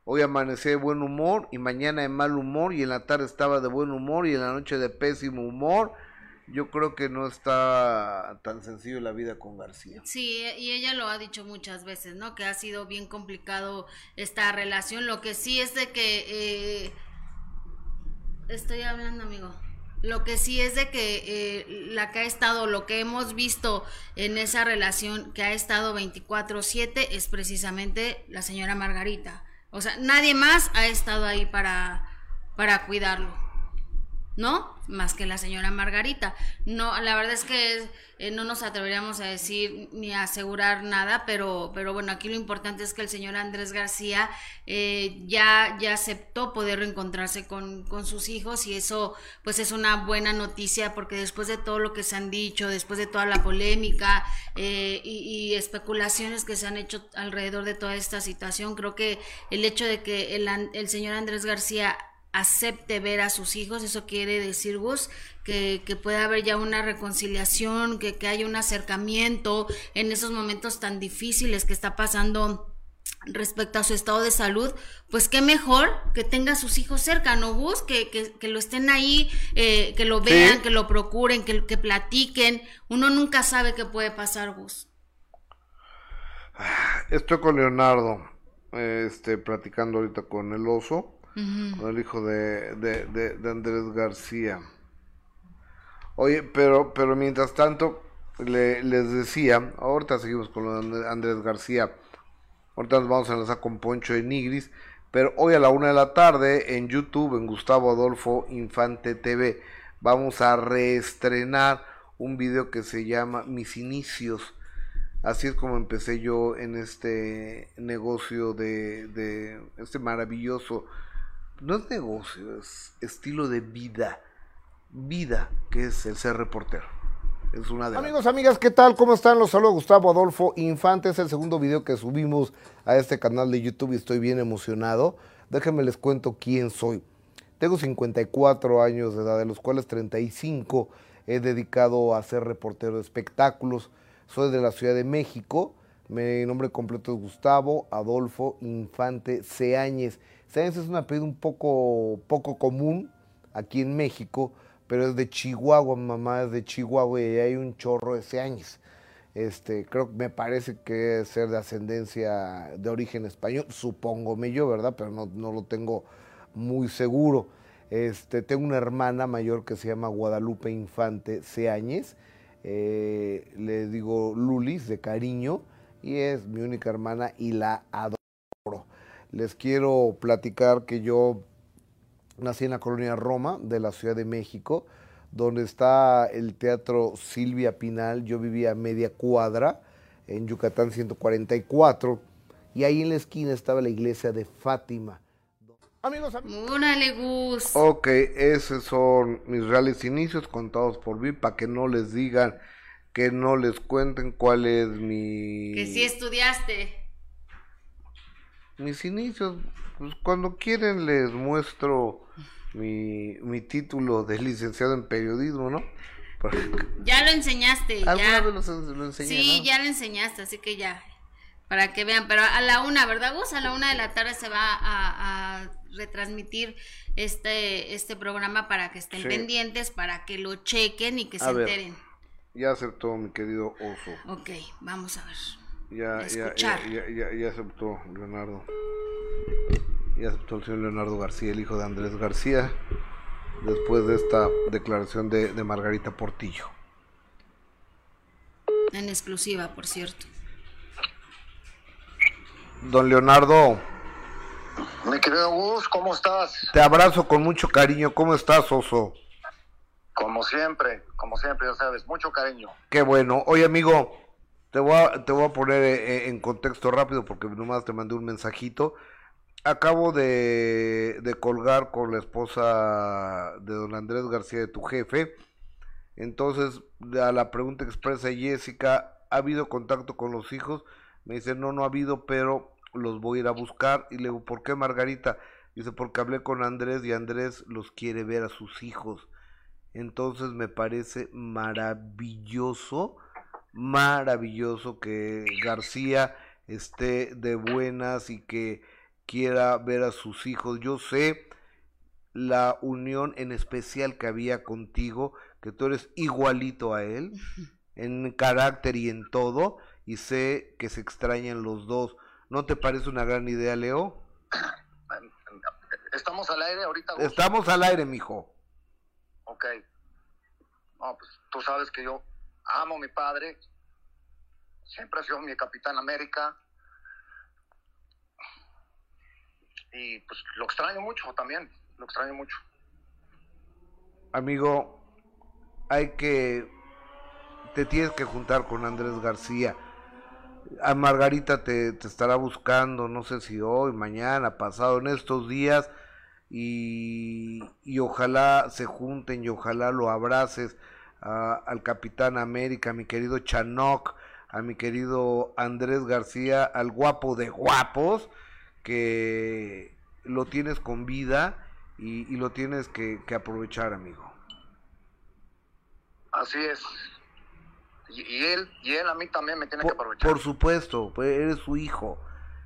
hoy amanecía de buen humor y mañana de mal humor y en la tarde estaba de buen humor y en la noche de pésimo humor. Yo creo que no está tan sencillo la vida con García. Sí, y ella lo ha dicho muchas veces, ¿no? Que ha sido bien complicado esta relación. Lo que sí es de que... eh, Estoy hablando, amigo. Lo que sí es de que eh, la que ha estado, lo que hemos visto en esa relación que ha estado 24/7 es precisamente la señora Margarita. O sea, nadie más ha estado ahí para, para cuidarlo. ¿No? Más que la señora Margarita. No, la verdad es que eh, no nos atreveríamos a decir ni a asegurar nada, pero, pero bueno, aquí lo importante es que el señor Andrés García eh, ya, ya aceptó poder reencontrarse con, con sus hijos y eso pues es una buena noticia porque después de todo lo que se han dicho, después de toda la polémica eh, y, y especulaciones que se han hecho alrededor de toda esta situación, creo que el hecho de que el, el señor Andrés García acepte ver a sus hijos, eso quiere decir, Gus, que, que pueda haber ya una reconciliación, que, que haya un acercamiento en esos momentos tan difíciles que está pasando respecto a su estado de salud, pues qué mejor que tenga a sus hijos cerca, ¿no, Gus? Que, que, que lo estén ahí, eh, que lo vean, Sí. que lo procuren, que, que platiquen. Uno nunca sabe qué puede pasar, Gus. Estoy con Leonardo, este, platicando ahorita con el oso, Con el hijo de, de, de- Andrés García. Oye, pero, pero mientras tanto, le- les decía, ahorita seguimos con lo de And- Andrés García, ahorita nos vamos a enlazar con Poncho de Nigris, pero hoy a la una de la tarde en YouTube, en Gustavo Adolfo Infante TV, vamos a reestrenar un video que se llama Mis Inicios. Así es como empecé yo en este negocio de, de este maravilloso, no es negocio, es estilo de vida, vida que es el ser reportero. es una de Amigos, amigas, ¿qué tal? ¿Cómo están? Los saludo Gustavo Adolfo Infante. Es el segundo video que subimos a este canal de YouTube y estoy bien emocionado. Déjenme les cuento quién soy. Tengo 54 años de edad, de los cuales 35 he dedicado a ser reportero de espectáculos. Soy de la Ciudad de México. Mi nombre completo es Gustavo Adolfo Infante Ceáñez. Ceáñez es un apellido un poco, poco común aquí en México pero es de Chihuahua, mamá es de Chihuahua y hay un chorro de Ceáñez. Este, creo que me parece que es ser de ascendencia de origen español, supóngome yo, ¿verdad? Pero no, no lo tengo muy seguro. Este, tengo una hermana mayor que se llama Guadalupe Infante Ceáñez, eh, le digo Lulis de cariño, y es mi única hermana y la adoro. Les quiero platicar que yo Nací en la colonia Roma de la Ciudad de México, donde está el Teatro Silvia Pinal. Yo vivía a media cuadra en Yucatán 144 y ahí en la esquina estaba la iglesia de Fátima. Amigos, amigos. Órale, Gus. Ok, esos son mis reales inicios contados por mí para que no les digan, que no les cuenten cuál es mi... Que sí estudiaste. Mis inicios, pues cuando quieren les muestro mi, mi título de licenciado en periodismo, ¿no? Ya lo enseñaste. ¿Alguna ya. vez lo, enseñé, Sí, ya lo enseñaste, así que ya. Para que vean, pero a la una, ¿verdad, Gus? A la una de la tarde se va a, retransmitir este, este programa para que estén pendientes, para que lo chequen y que se enteren. Ya aceptó mi querido oso. Ok, vamos a ver. Ya, ya, ya, ya, ya aceptó Leonardo y aceptó el señor Leonardo García, el hijo de Andrés García, después de esta declaración de, Margarita Portillo. En exclusiva, por cierto. Don Leonardo. Mi querido Gus, ¿cómo estás? Te abrazo con mucho cariño. ¿Cómo estás, Oso? Como siempre, como siempre, ya sabes, mucho cariño. Qué bueno. Oye, amigo, te voy a, te voy a poner eh, en contexto rápido porque nomás te mandé un mensajito acabo de, colgar con la esposa de don Andrés García, de tu jefe. Entonces, a la pregunta expresa Jessica, ¿ha habido contacto con los hijos? Me dice, no, no ha habido, pero los voy a ir a buscar. Y le digo, ¿por qué Margarita? Dice, porque hablé con Andrés y Andrés los quiere ver a sus hijos. Entonces me parece maravilloso, maravilloso que García esté de buenas y que quiera ver a sus hijos. Yo sé la unión en especial que había contigo, que tú eres igualito a él, en carácter y en todo, y sé que se extrañan los dos. ¿No te parece una gran idea, Leo? ¿Estamos al aire ahorita? Estamos al aire, mijo. Ok. No, pues tú sabes que yo amo a mi padre, siempre ha sido mi capitán América, y pues lo extraño mucho también, lo extraño mucho. Amigo, hay que, te tienes que juntar con Andrés García. A Margarita te, estará buscando, no sé si hoy, mañana, pasado, en estos días, y, y ojalá se junten y ojalá lo abraces al Capitán América, a mi querido Chanoc, a mi querido Andrés García, al guapo de guapos, que lo tienes con vida y, lo tienes que, aprovechar, amigo. Así es. Y, él, y él a mí también me tiene que aprovechar. Por supuesto, pues, eres su hijo.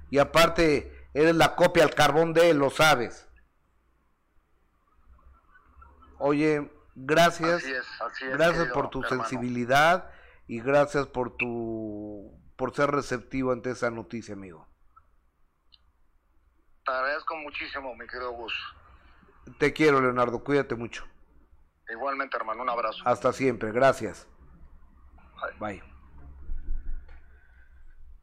Y aparte, eres la copia al carbón de él, lo sabes. Oye, gracias. gracias por tu sensibilidad y gracias por tu por ser receptivo ante esa noticia, amigo. Te agradezco muchísimo, mi querido Gus. Te quiero, Leonardo. Cuídate mucho. Igualmente, hermano. Un abrazo. Hasta siempre. Gracias. Bye.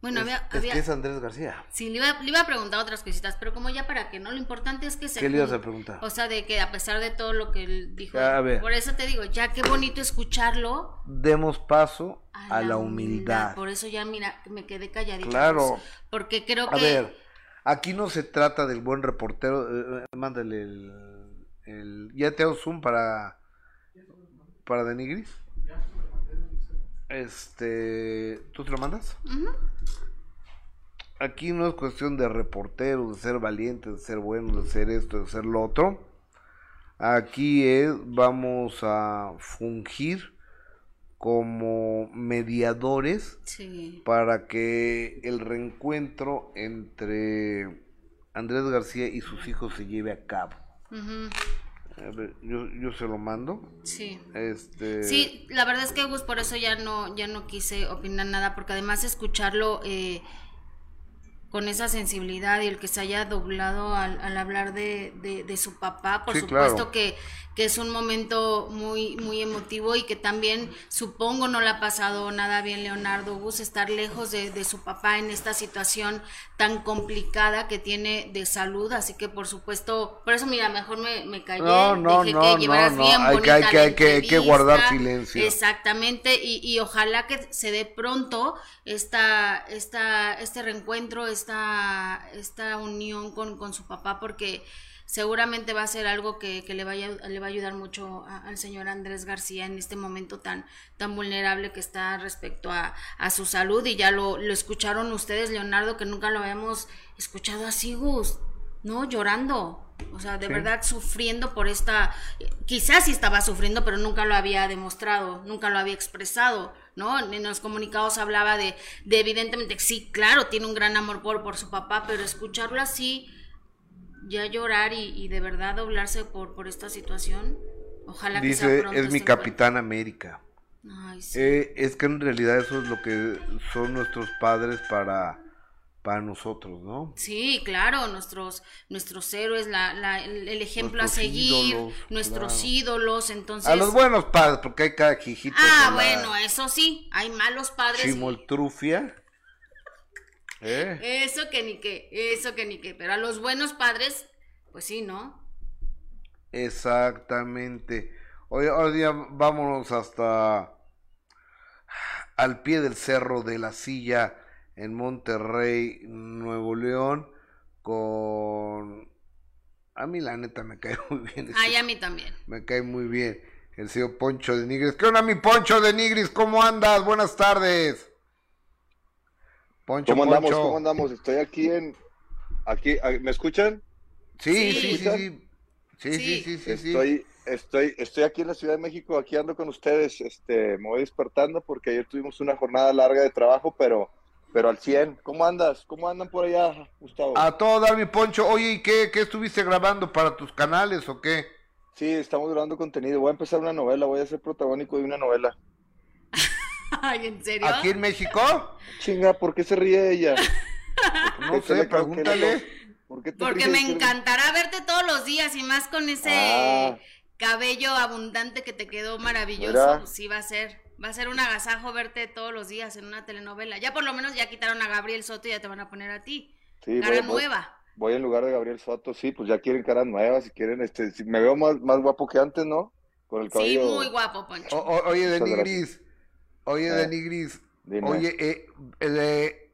Bueno, había, es que es Andrés García. Sí, le iba, le iba, a preguntar otras cositas, pero como ya para que no, lo importante es que se... ¿Qué le ibas a preguntar? O sea, de que a pesar de todo lo que él dijo, por eso te digo, ya qué bonito escucharlo. Demos paso a, la, humildad. Por eso ya, mira, me quedé calladita. Claro. porque creo que... A ver, Aquí no se trata del buen reportero. Eh, eh, mándale el, el, ¿Ya te hago Zoom para, para Denigris? Este, ¿tú te lo mandas? Aquí no es cuestión de reporteros, de ser valientes, de ser buenos, de ser esto, de ser lo otro. Aquí es, vamos a fungir como mediadores Sí. para que el reencuentro entre Andrés García y sus hijos se lleve a cabo. Yo, yo se lo mando. Sí. Este, Sí, la verdad es que Gus, por eso ya no, ya no quise opinar nada, porque además escucharlo eh, con esa sensibilidad y el que se haya doblado al, al hablar de, de, de su papá, por Sí, supuesto claro. que, que es un momento muy, muy emotivo y que también supongo no le ha pasado nada bien Leonardo Gus estar lejos de, de su papá en esta situación tan complicada que tiene de salud, así que por supuesto, por eso mira, mejor me, me callé, No, no, dejé no, que llevaras no, no, bien hay que- bonita hay que- hay que- hay que guardar silencio. Exactamente, y, y ojalá que se dé pronto esta, esta, este reencuentro, esta, esta unión con, con su papá, porque seguramente va a ser algo que, que le, vaya, le va a ayudar mucho a- al señor Andrés García en este momento tan, tan vulnerable que está respecto a, a su salud. Y ya lo, lo escucharon ustedes, Leonardo, que nunca lo habíamos escuchado así, Gus, ¿no? Llorando. O sea, de Sí. verdad sufriendo por esta, quizás sí estaba sufriendo, pero nunca lo había demostrado, nunca lo había expresado, ¿no? En los comunicados hablaba de, de evidentemente, sí, claro, tiene un gran amor por, por su papá, pero escucharlo así, ya llorar y, y de verdad doblarse por, por esta situación, ojalá que sea pronto es mi este capitán América. encuentro. Ay, sí. Eh, es que en realidad eso es lo que son nuestros padres para, para nosotros, ¿no? Sí, claro, nuestros, nuestros héroes, la, la- el, ejemplo a seguir, ídolos, nuestros claro. ídolos, entonces... A los buenos padres, porque hay cada jijito. Ah, la bueno, eso sí, hay malos padres. y- Chimoltrufia. ¿Eh? Eso que ni qué, eso que ni qué. Pero a los buenos padres, pues sí, ¿no? Exactamente. Hoy, hoy día vámonos hasta al pie del cerro de la silla en Monterrey, Nuevo León, con... A mí la neta me cae muy bien. Ay, a mí también. Me cae muy bien el señor Poncho de Nigris. ¿Qué onda, mi Poncho de Nigris? ¿Cómo andas? Buenas tardes. Poncho, ¿Cómo andamos? Poncho. ¿Cómo andamos? Estoy aquí en... Aquí, ¿Me escuchan? Sí, Sí. sí, sí, sí. Sí, sí, Sí. sí, sí, sí. Estoy, estoy, estoy aquí en la Ciudad de México, aquí ando con ustedes. Este, me voy despertando porque ayer tuvimos una jornada larga de trabajo, pero, pero al 100. ¿Cómo andas? ¿Cómo andan por allá, Gustavo? A todo dar, mi Poncho. Oye, ¿y qué, qué estuviste grabando para tus canales o qué? Sí, estamos grabando contenido. Voy a empezar una novela, voy a ser protagónico de una novela. Ay, ¿en serio? ¿Aquí en México? Chinga, ¿por qué se ríe ella? No ¿Qué- qué sé, pregúntale. ¿Por qué te Porque ríes? me ¿Qué- encantará verte todos los días y más con ese Ah. cabello abundante que te quedó maravilloso. Mira. Sí, va a ser. Va a ser un agasajo verte todos los días en una telenovela. Ya por lo menos ya quitaron a Gabriel Soto y ya te van a poner a ti. Sí, Cara voy- nueva. Voy en lugar de Gabriel Soto, sí, pues ya quieren caras nuevas, si quieren, este, si me veo más, más guapo que antes, ¿no? Con el Sí, cabello. muy guapo, Poncho. O- o- oye, Muchas Denigris. Oye, Eh, Denigris. dime. Oye, eh, eh,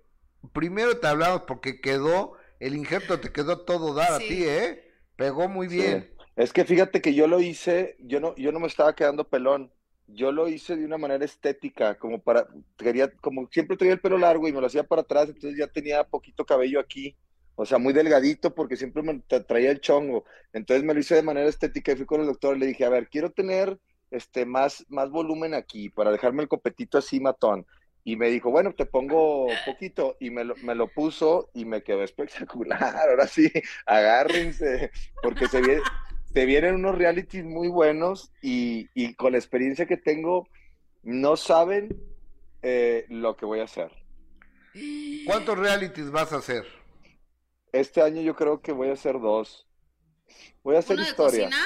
primero te hablamos porque quedó, el injerto te quedó todo dar a Sí. ti, ¿eh? Pegó muy bien. Sí. Es que fíjate que yo lo hice, yo no, yo no me estaba quedando pelón. Yo lo hice de una manera estética, como para, quería, como siempre traía el pelo largo y me lo hacía para atrás, entonces ya tenía poquito cabello aquí, o sea, muy delgadito porque siempre me tra- traía el chongo. Entonces me lo hice de manera estética y fui con el doctor y le dije, a ver, quiero tener este más, más volumen aquí para dejarme el copetito así matón. Y me dijo, bueno, te pongo poquito. Y me lo, me lo puso y me quedó espectacular. Ahora sí, agárrense, porque se, viene, se vienen unos realities muy buenos y, y con la experiencia que tengo, no saben eh, lo que voy a hacer. ¿Cuántos realities vas a hacer? Este año yo creo que voy a hacer dos. Voy a hacer ¿Uno de historia. cocina?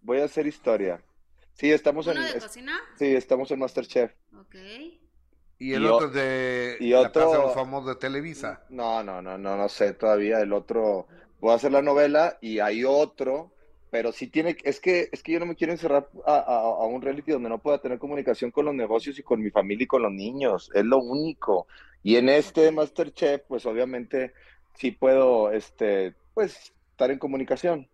Voy a hacer historia. Sí, estamos en, ¿Uno de es- cocina? sí, estamos en Masterchef. Ok. Y el Y otro es de y la otro- Casa de los Famosos de Televisa. No, no, no, no, no sé todavía. El otro, voy a hacer la novela y hay otro, pero sí tiene, es que, es que yo no me quiero encerrar a, a- a un reality donde no pueda tener comunicación con los negocios y con mi familia y con los niños. Es lo único. Y en este Masterchef, pues obviamente sí puedo, este, pues, estar en comunicación.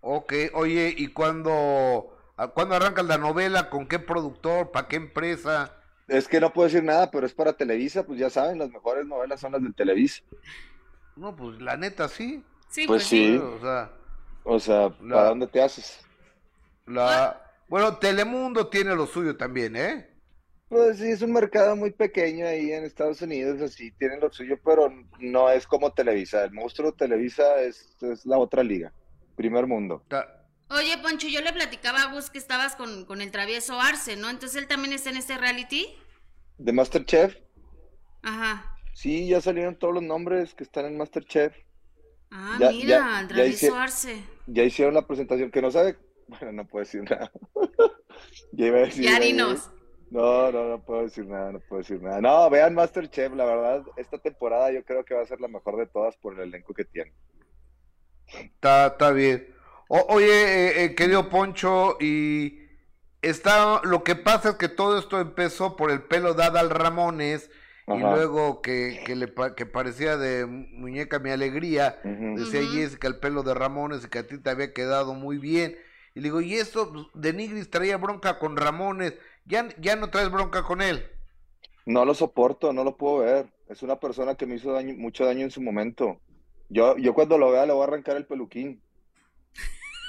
Ok, oye, ¿y cuándo ¿A ¿Cuándo arranca la novela? ¿Con qué productor? ¿Para qué empresa? Es que no puedo decir nada, pero es para Televisa, pues ya saben, las mejores novelas son las de Televisa. No, pues la neta sí. Sí, Pues pues, sí. O sea, O sea, La- ¿para dónde te haces? la... Bueno, Telemundo tiene lo suyo también, ¿eh? Pues sí, es un mercado muy pequeño ahí en Estados Unidos, así tienen lo suyo, pero no es como Televisa. El monstruo Televisa es, es la otra liga, primer mundo. Ta- Oye, Poncho, yo le platicaba a Gus que estabas con, con el travieso Arce, ¿no? Entonces él también está en este reality. De Masterchef, Ajá. sí, ya salieron todos los nombres que están en Masterchef. Ah, Ya- mira, ya- el ya travieso hice- Arce. Ya hicieron la presentación, que no sabe, bueno, no puedo decir nada. Ya iba a decir, Ya dinos. No, no, no puedo decir nada, no puedo decir nada. No, vean Masterchef, la verdad, esta temporada yo creo que va a ser la mejor de todas por el elenco que tiene. Está, está bien. O- oye, eh, eh, querido Poncho, y está, lo que pasa es que todo esto empezó por el pelo de Adal Ramones, y luego que, que, le, que parecía de muñeca mi alegría, decía. Jessica el pelo de Ramones y que a ti te había quedado muy bien. Y le digo, y esto, pues, de Nigris traía bronca con Ramones, ya, ya no traes bronca con él. No lo soporto, no lo puedo ver. Es una persona que me hizo daño, mucho daño en su momento. Yo, yo cuando lo vea le voy a arrancar el peluquín.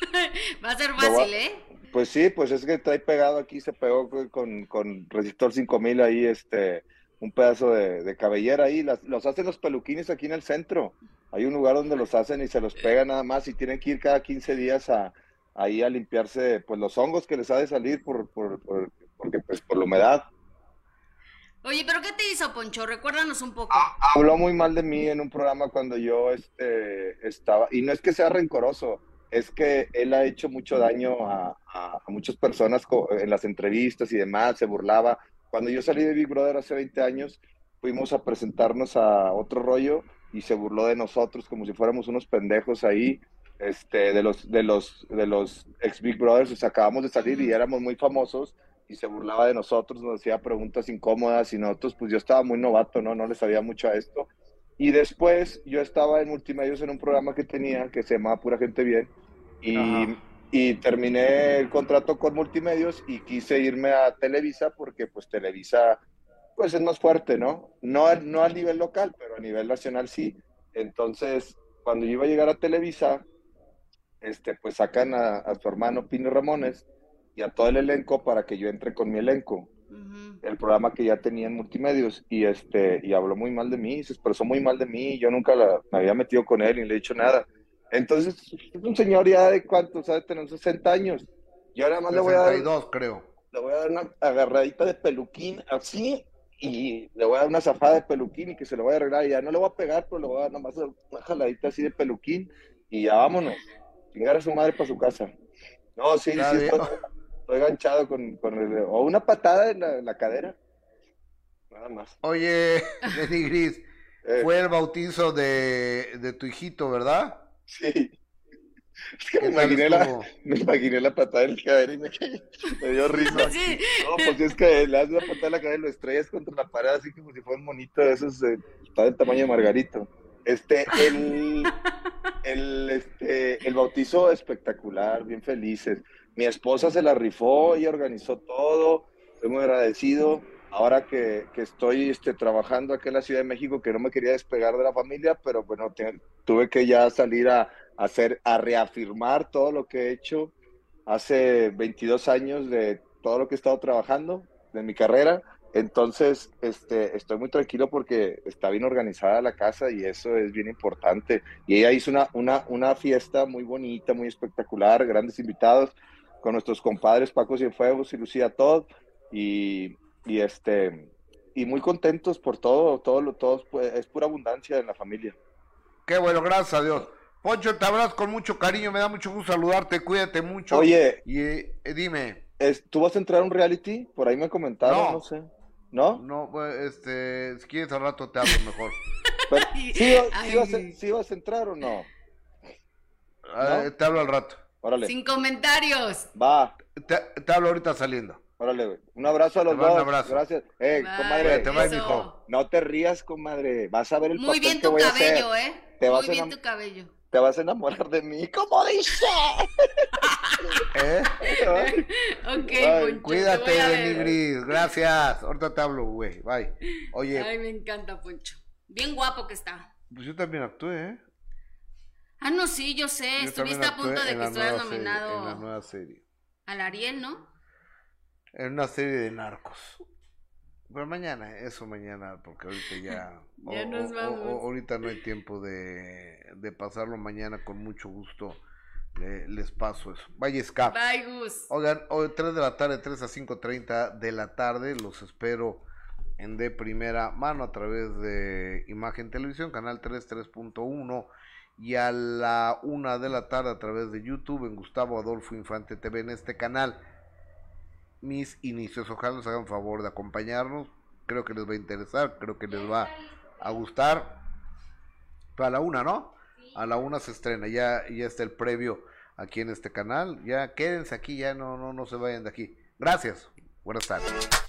Va a ser a- fácil, ¿eh? Pues sí, pues es que trae pegado aquí, se pegó co- con, con Resistor 5000 ahí, este, un pedazo de, de cabellera ahí. Las- los hacen los peluquines aquí en el centro. Hay un lugar donde los hacen y se los pegan nada más y tienen que ir cada 15 días a, ahí a limpiarse pues los hongos que les ha de salir por, por, por- porque, pues, por la humedad. Oye, ¿pero qué te hizo, Poncho? Recuérdanos un poco. Habló muy mal de mí en un programa cuando yo este, estaba, y no es que sea rencoroso, es que él ha hecho mucho daño a, a- a muchas personas en las entrevistas y demás, se burlaba. Cuando yo salí de Big Brother hace 20 años, fuimos a presentarnos a otro rollo y se burló de nosotros como si fuéramos unos pendejos ahí, este, de los, de los, de los ex Big Brothers, o sea, acabamos de salir y éramos muy famosos y se burlaba de nosotros, nos hacía preguntas incómodas y nosotros, pues yo estaba muy novato, ¿no? No le sabía mucho a esto. Y después yo estaba en Multimedios en un programa que tenía que se llamaba Pura Gente Bien y, Ajá. Y terminé el contrato con Multimedios y quise irme a Televisa porque pues Televisa pues es más fuerte, ¿no? No, no a nivel local, pero a nivel nacional sí. Entonces, cuando yo iba a llegar a Televisa, este, pues sacan a, a su hermano Pino Ramones y a todo el elenco para que yo entre con mi elenco el programa que ya tenía en multimedios y este y habló muy mal de mí, se expresó muy mal de mí, yo nunca la- me había metido con él y le he dicho nada. Entonces, es un señor ya de cuánto, sabe tener 60 años. Yo nada más le voy a dar, 62, creo. le voy a dar una agarradita de peluquín así y le voy a dar una zafada de peluquín y que se lo voy a arreglar. Y ya no le voy a pegar, pero le voy a dar nada más una jaladita así de peluquín y ya vámonos. Chingar a su madre para su casa. No, sí, sí, estoy, estoy ganchado con, con el- o una patada en la, en la cadera. Nada más. Oye, Lenny Gris, Eh, fue el bautizo de, de tu hijito, ¿verdad? Sí. Es que ¿Qué me imaginé la, me imaginé la patada en la cadera y me, me dio risa. Sí. No, pues es que le das la patada en la cadera y lo estrellas contra la pared así como si fuera un monito de esos, eh, está del tamaño de Margarito. Este, el, el, este, el bautizo espectacular, bien felices. Mi esposa se la rifó y organizó todo, estoy muy agradecido. Ahora que, que estoy este, trabajando aquí en la Ciudad de México, que no me quería despegar de la familia, pero bueno, te- tuve que ya salir a, a hacer, a reafirmar todo lo que he hecho hace 22 años de todo lo que he estado trabajando, de mi carrera. Entonces, este, estoy muy tranquilo porque está bien organizada la casa y eso es bien importante. Y ella hizo una, una, una fiesta muy bonita, muy espectacular, grandes invitados con nuestros compadres Paco Cienfuegos y Lucía Todd. Y, y este y muy contentos por todo, todo lo, todo es- es pura abundancia en la familia. Qué bueno, gracias a Dios. Poncho, te abrazo con mucho cariño, me da mucho gusto saludarte, cuídate mucho. Oye, Y eh, dime, es- ¿tú vas a entrar a un reality? Por ahí me comentaron, No. no, sé. ¿No? no, pues, este, si quieres al rato te hablo mejor. Pero, ¿sí, vas- Ay. sí vas a, sí vas a entrar o no? Eh, te hablo al rato. Órale, Sin comentarios. va, Te, te hablo ahorita saliendo. Órale, güey. Un abrazo a los Te dos. un abrazo. Gracias. Eh, Bye, comadre, Te va, beso. mijo. no te rías, comadre. Vas a ver el Muy papel bien que tu voy a hacer. cabello, ¿eh? Te Muy vas a bien enam- tu cabello. te vas a enamorar de mí, como dice. ¿Eh? ok, Ay, Cuídate, ver. Gris. Gracias. Ahorita te hablo, güey. Bye. Oye, Ay, me encanta, Poncho. Bien guapo que está. pues yo también actué, ¿eh? Ah, no, sí, yo sé. Yo Estuviste a punto de que estuvieras serie, en la nominado nueva serie. al Ariel, ¿no? En una serie de narcos. Pero mañana, eso mañana, porque ahorita ya. Ya nos vamos. ahorita no hay tiempo de, de pasarlo mañana con mucho gusto. le- les paso eso. Vaya escape. Bye, Gus. Oigan, hoy 3 de la tarde, 3 a 5.30 de la tarde, los espero en de primera mano a través de Imagen Televisión, canal 3, 3.1 y a la 1 de la tarde a través de YouTube en Gustavo Adolfo Infante TV en este canal. Mis inicios, ojalá nos hagan favor de acompañarnos, creo que les va a interesar, creo que les va a gustar. Pero a la 1, ¿no? A la 1 se estrena, ya, ya está el previo aquí en este canal. Ya quédense aquí, ya no, no, no se vayan de aquí. Gracias. Buenas tardes.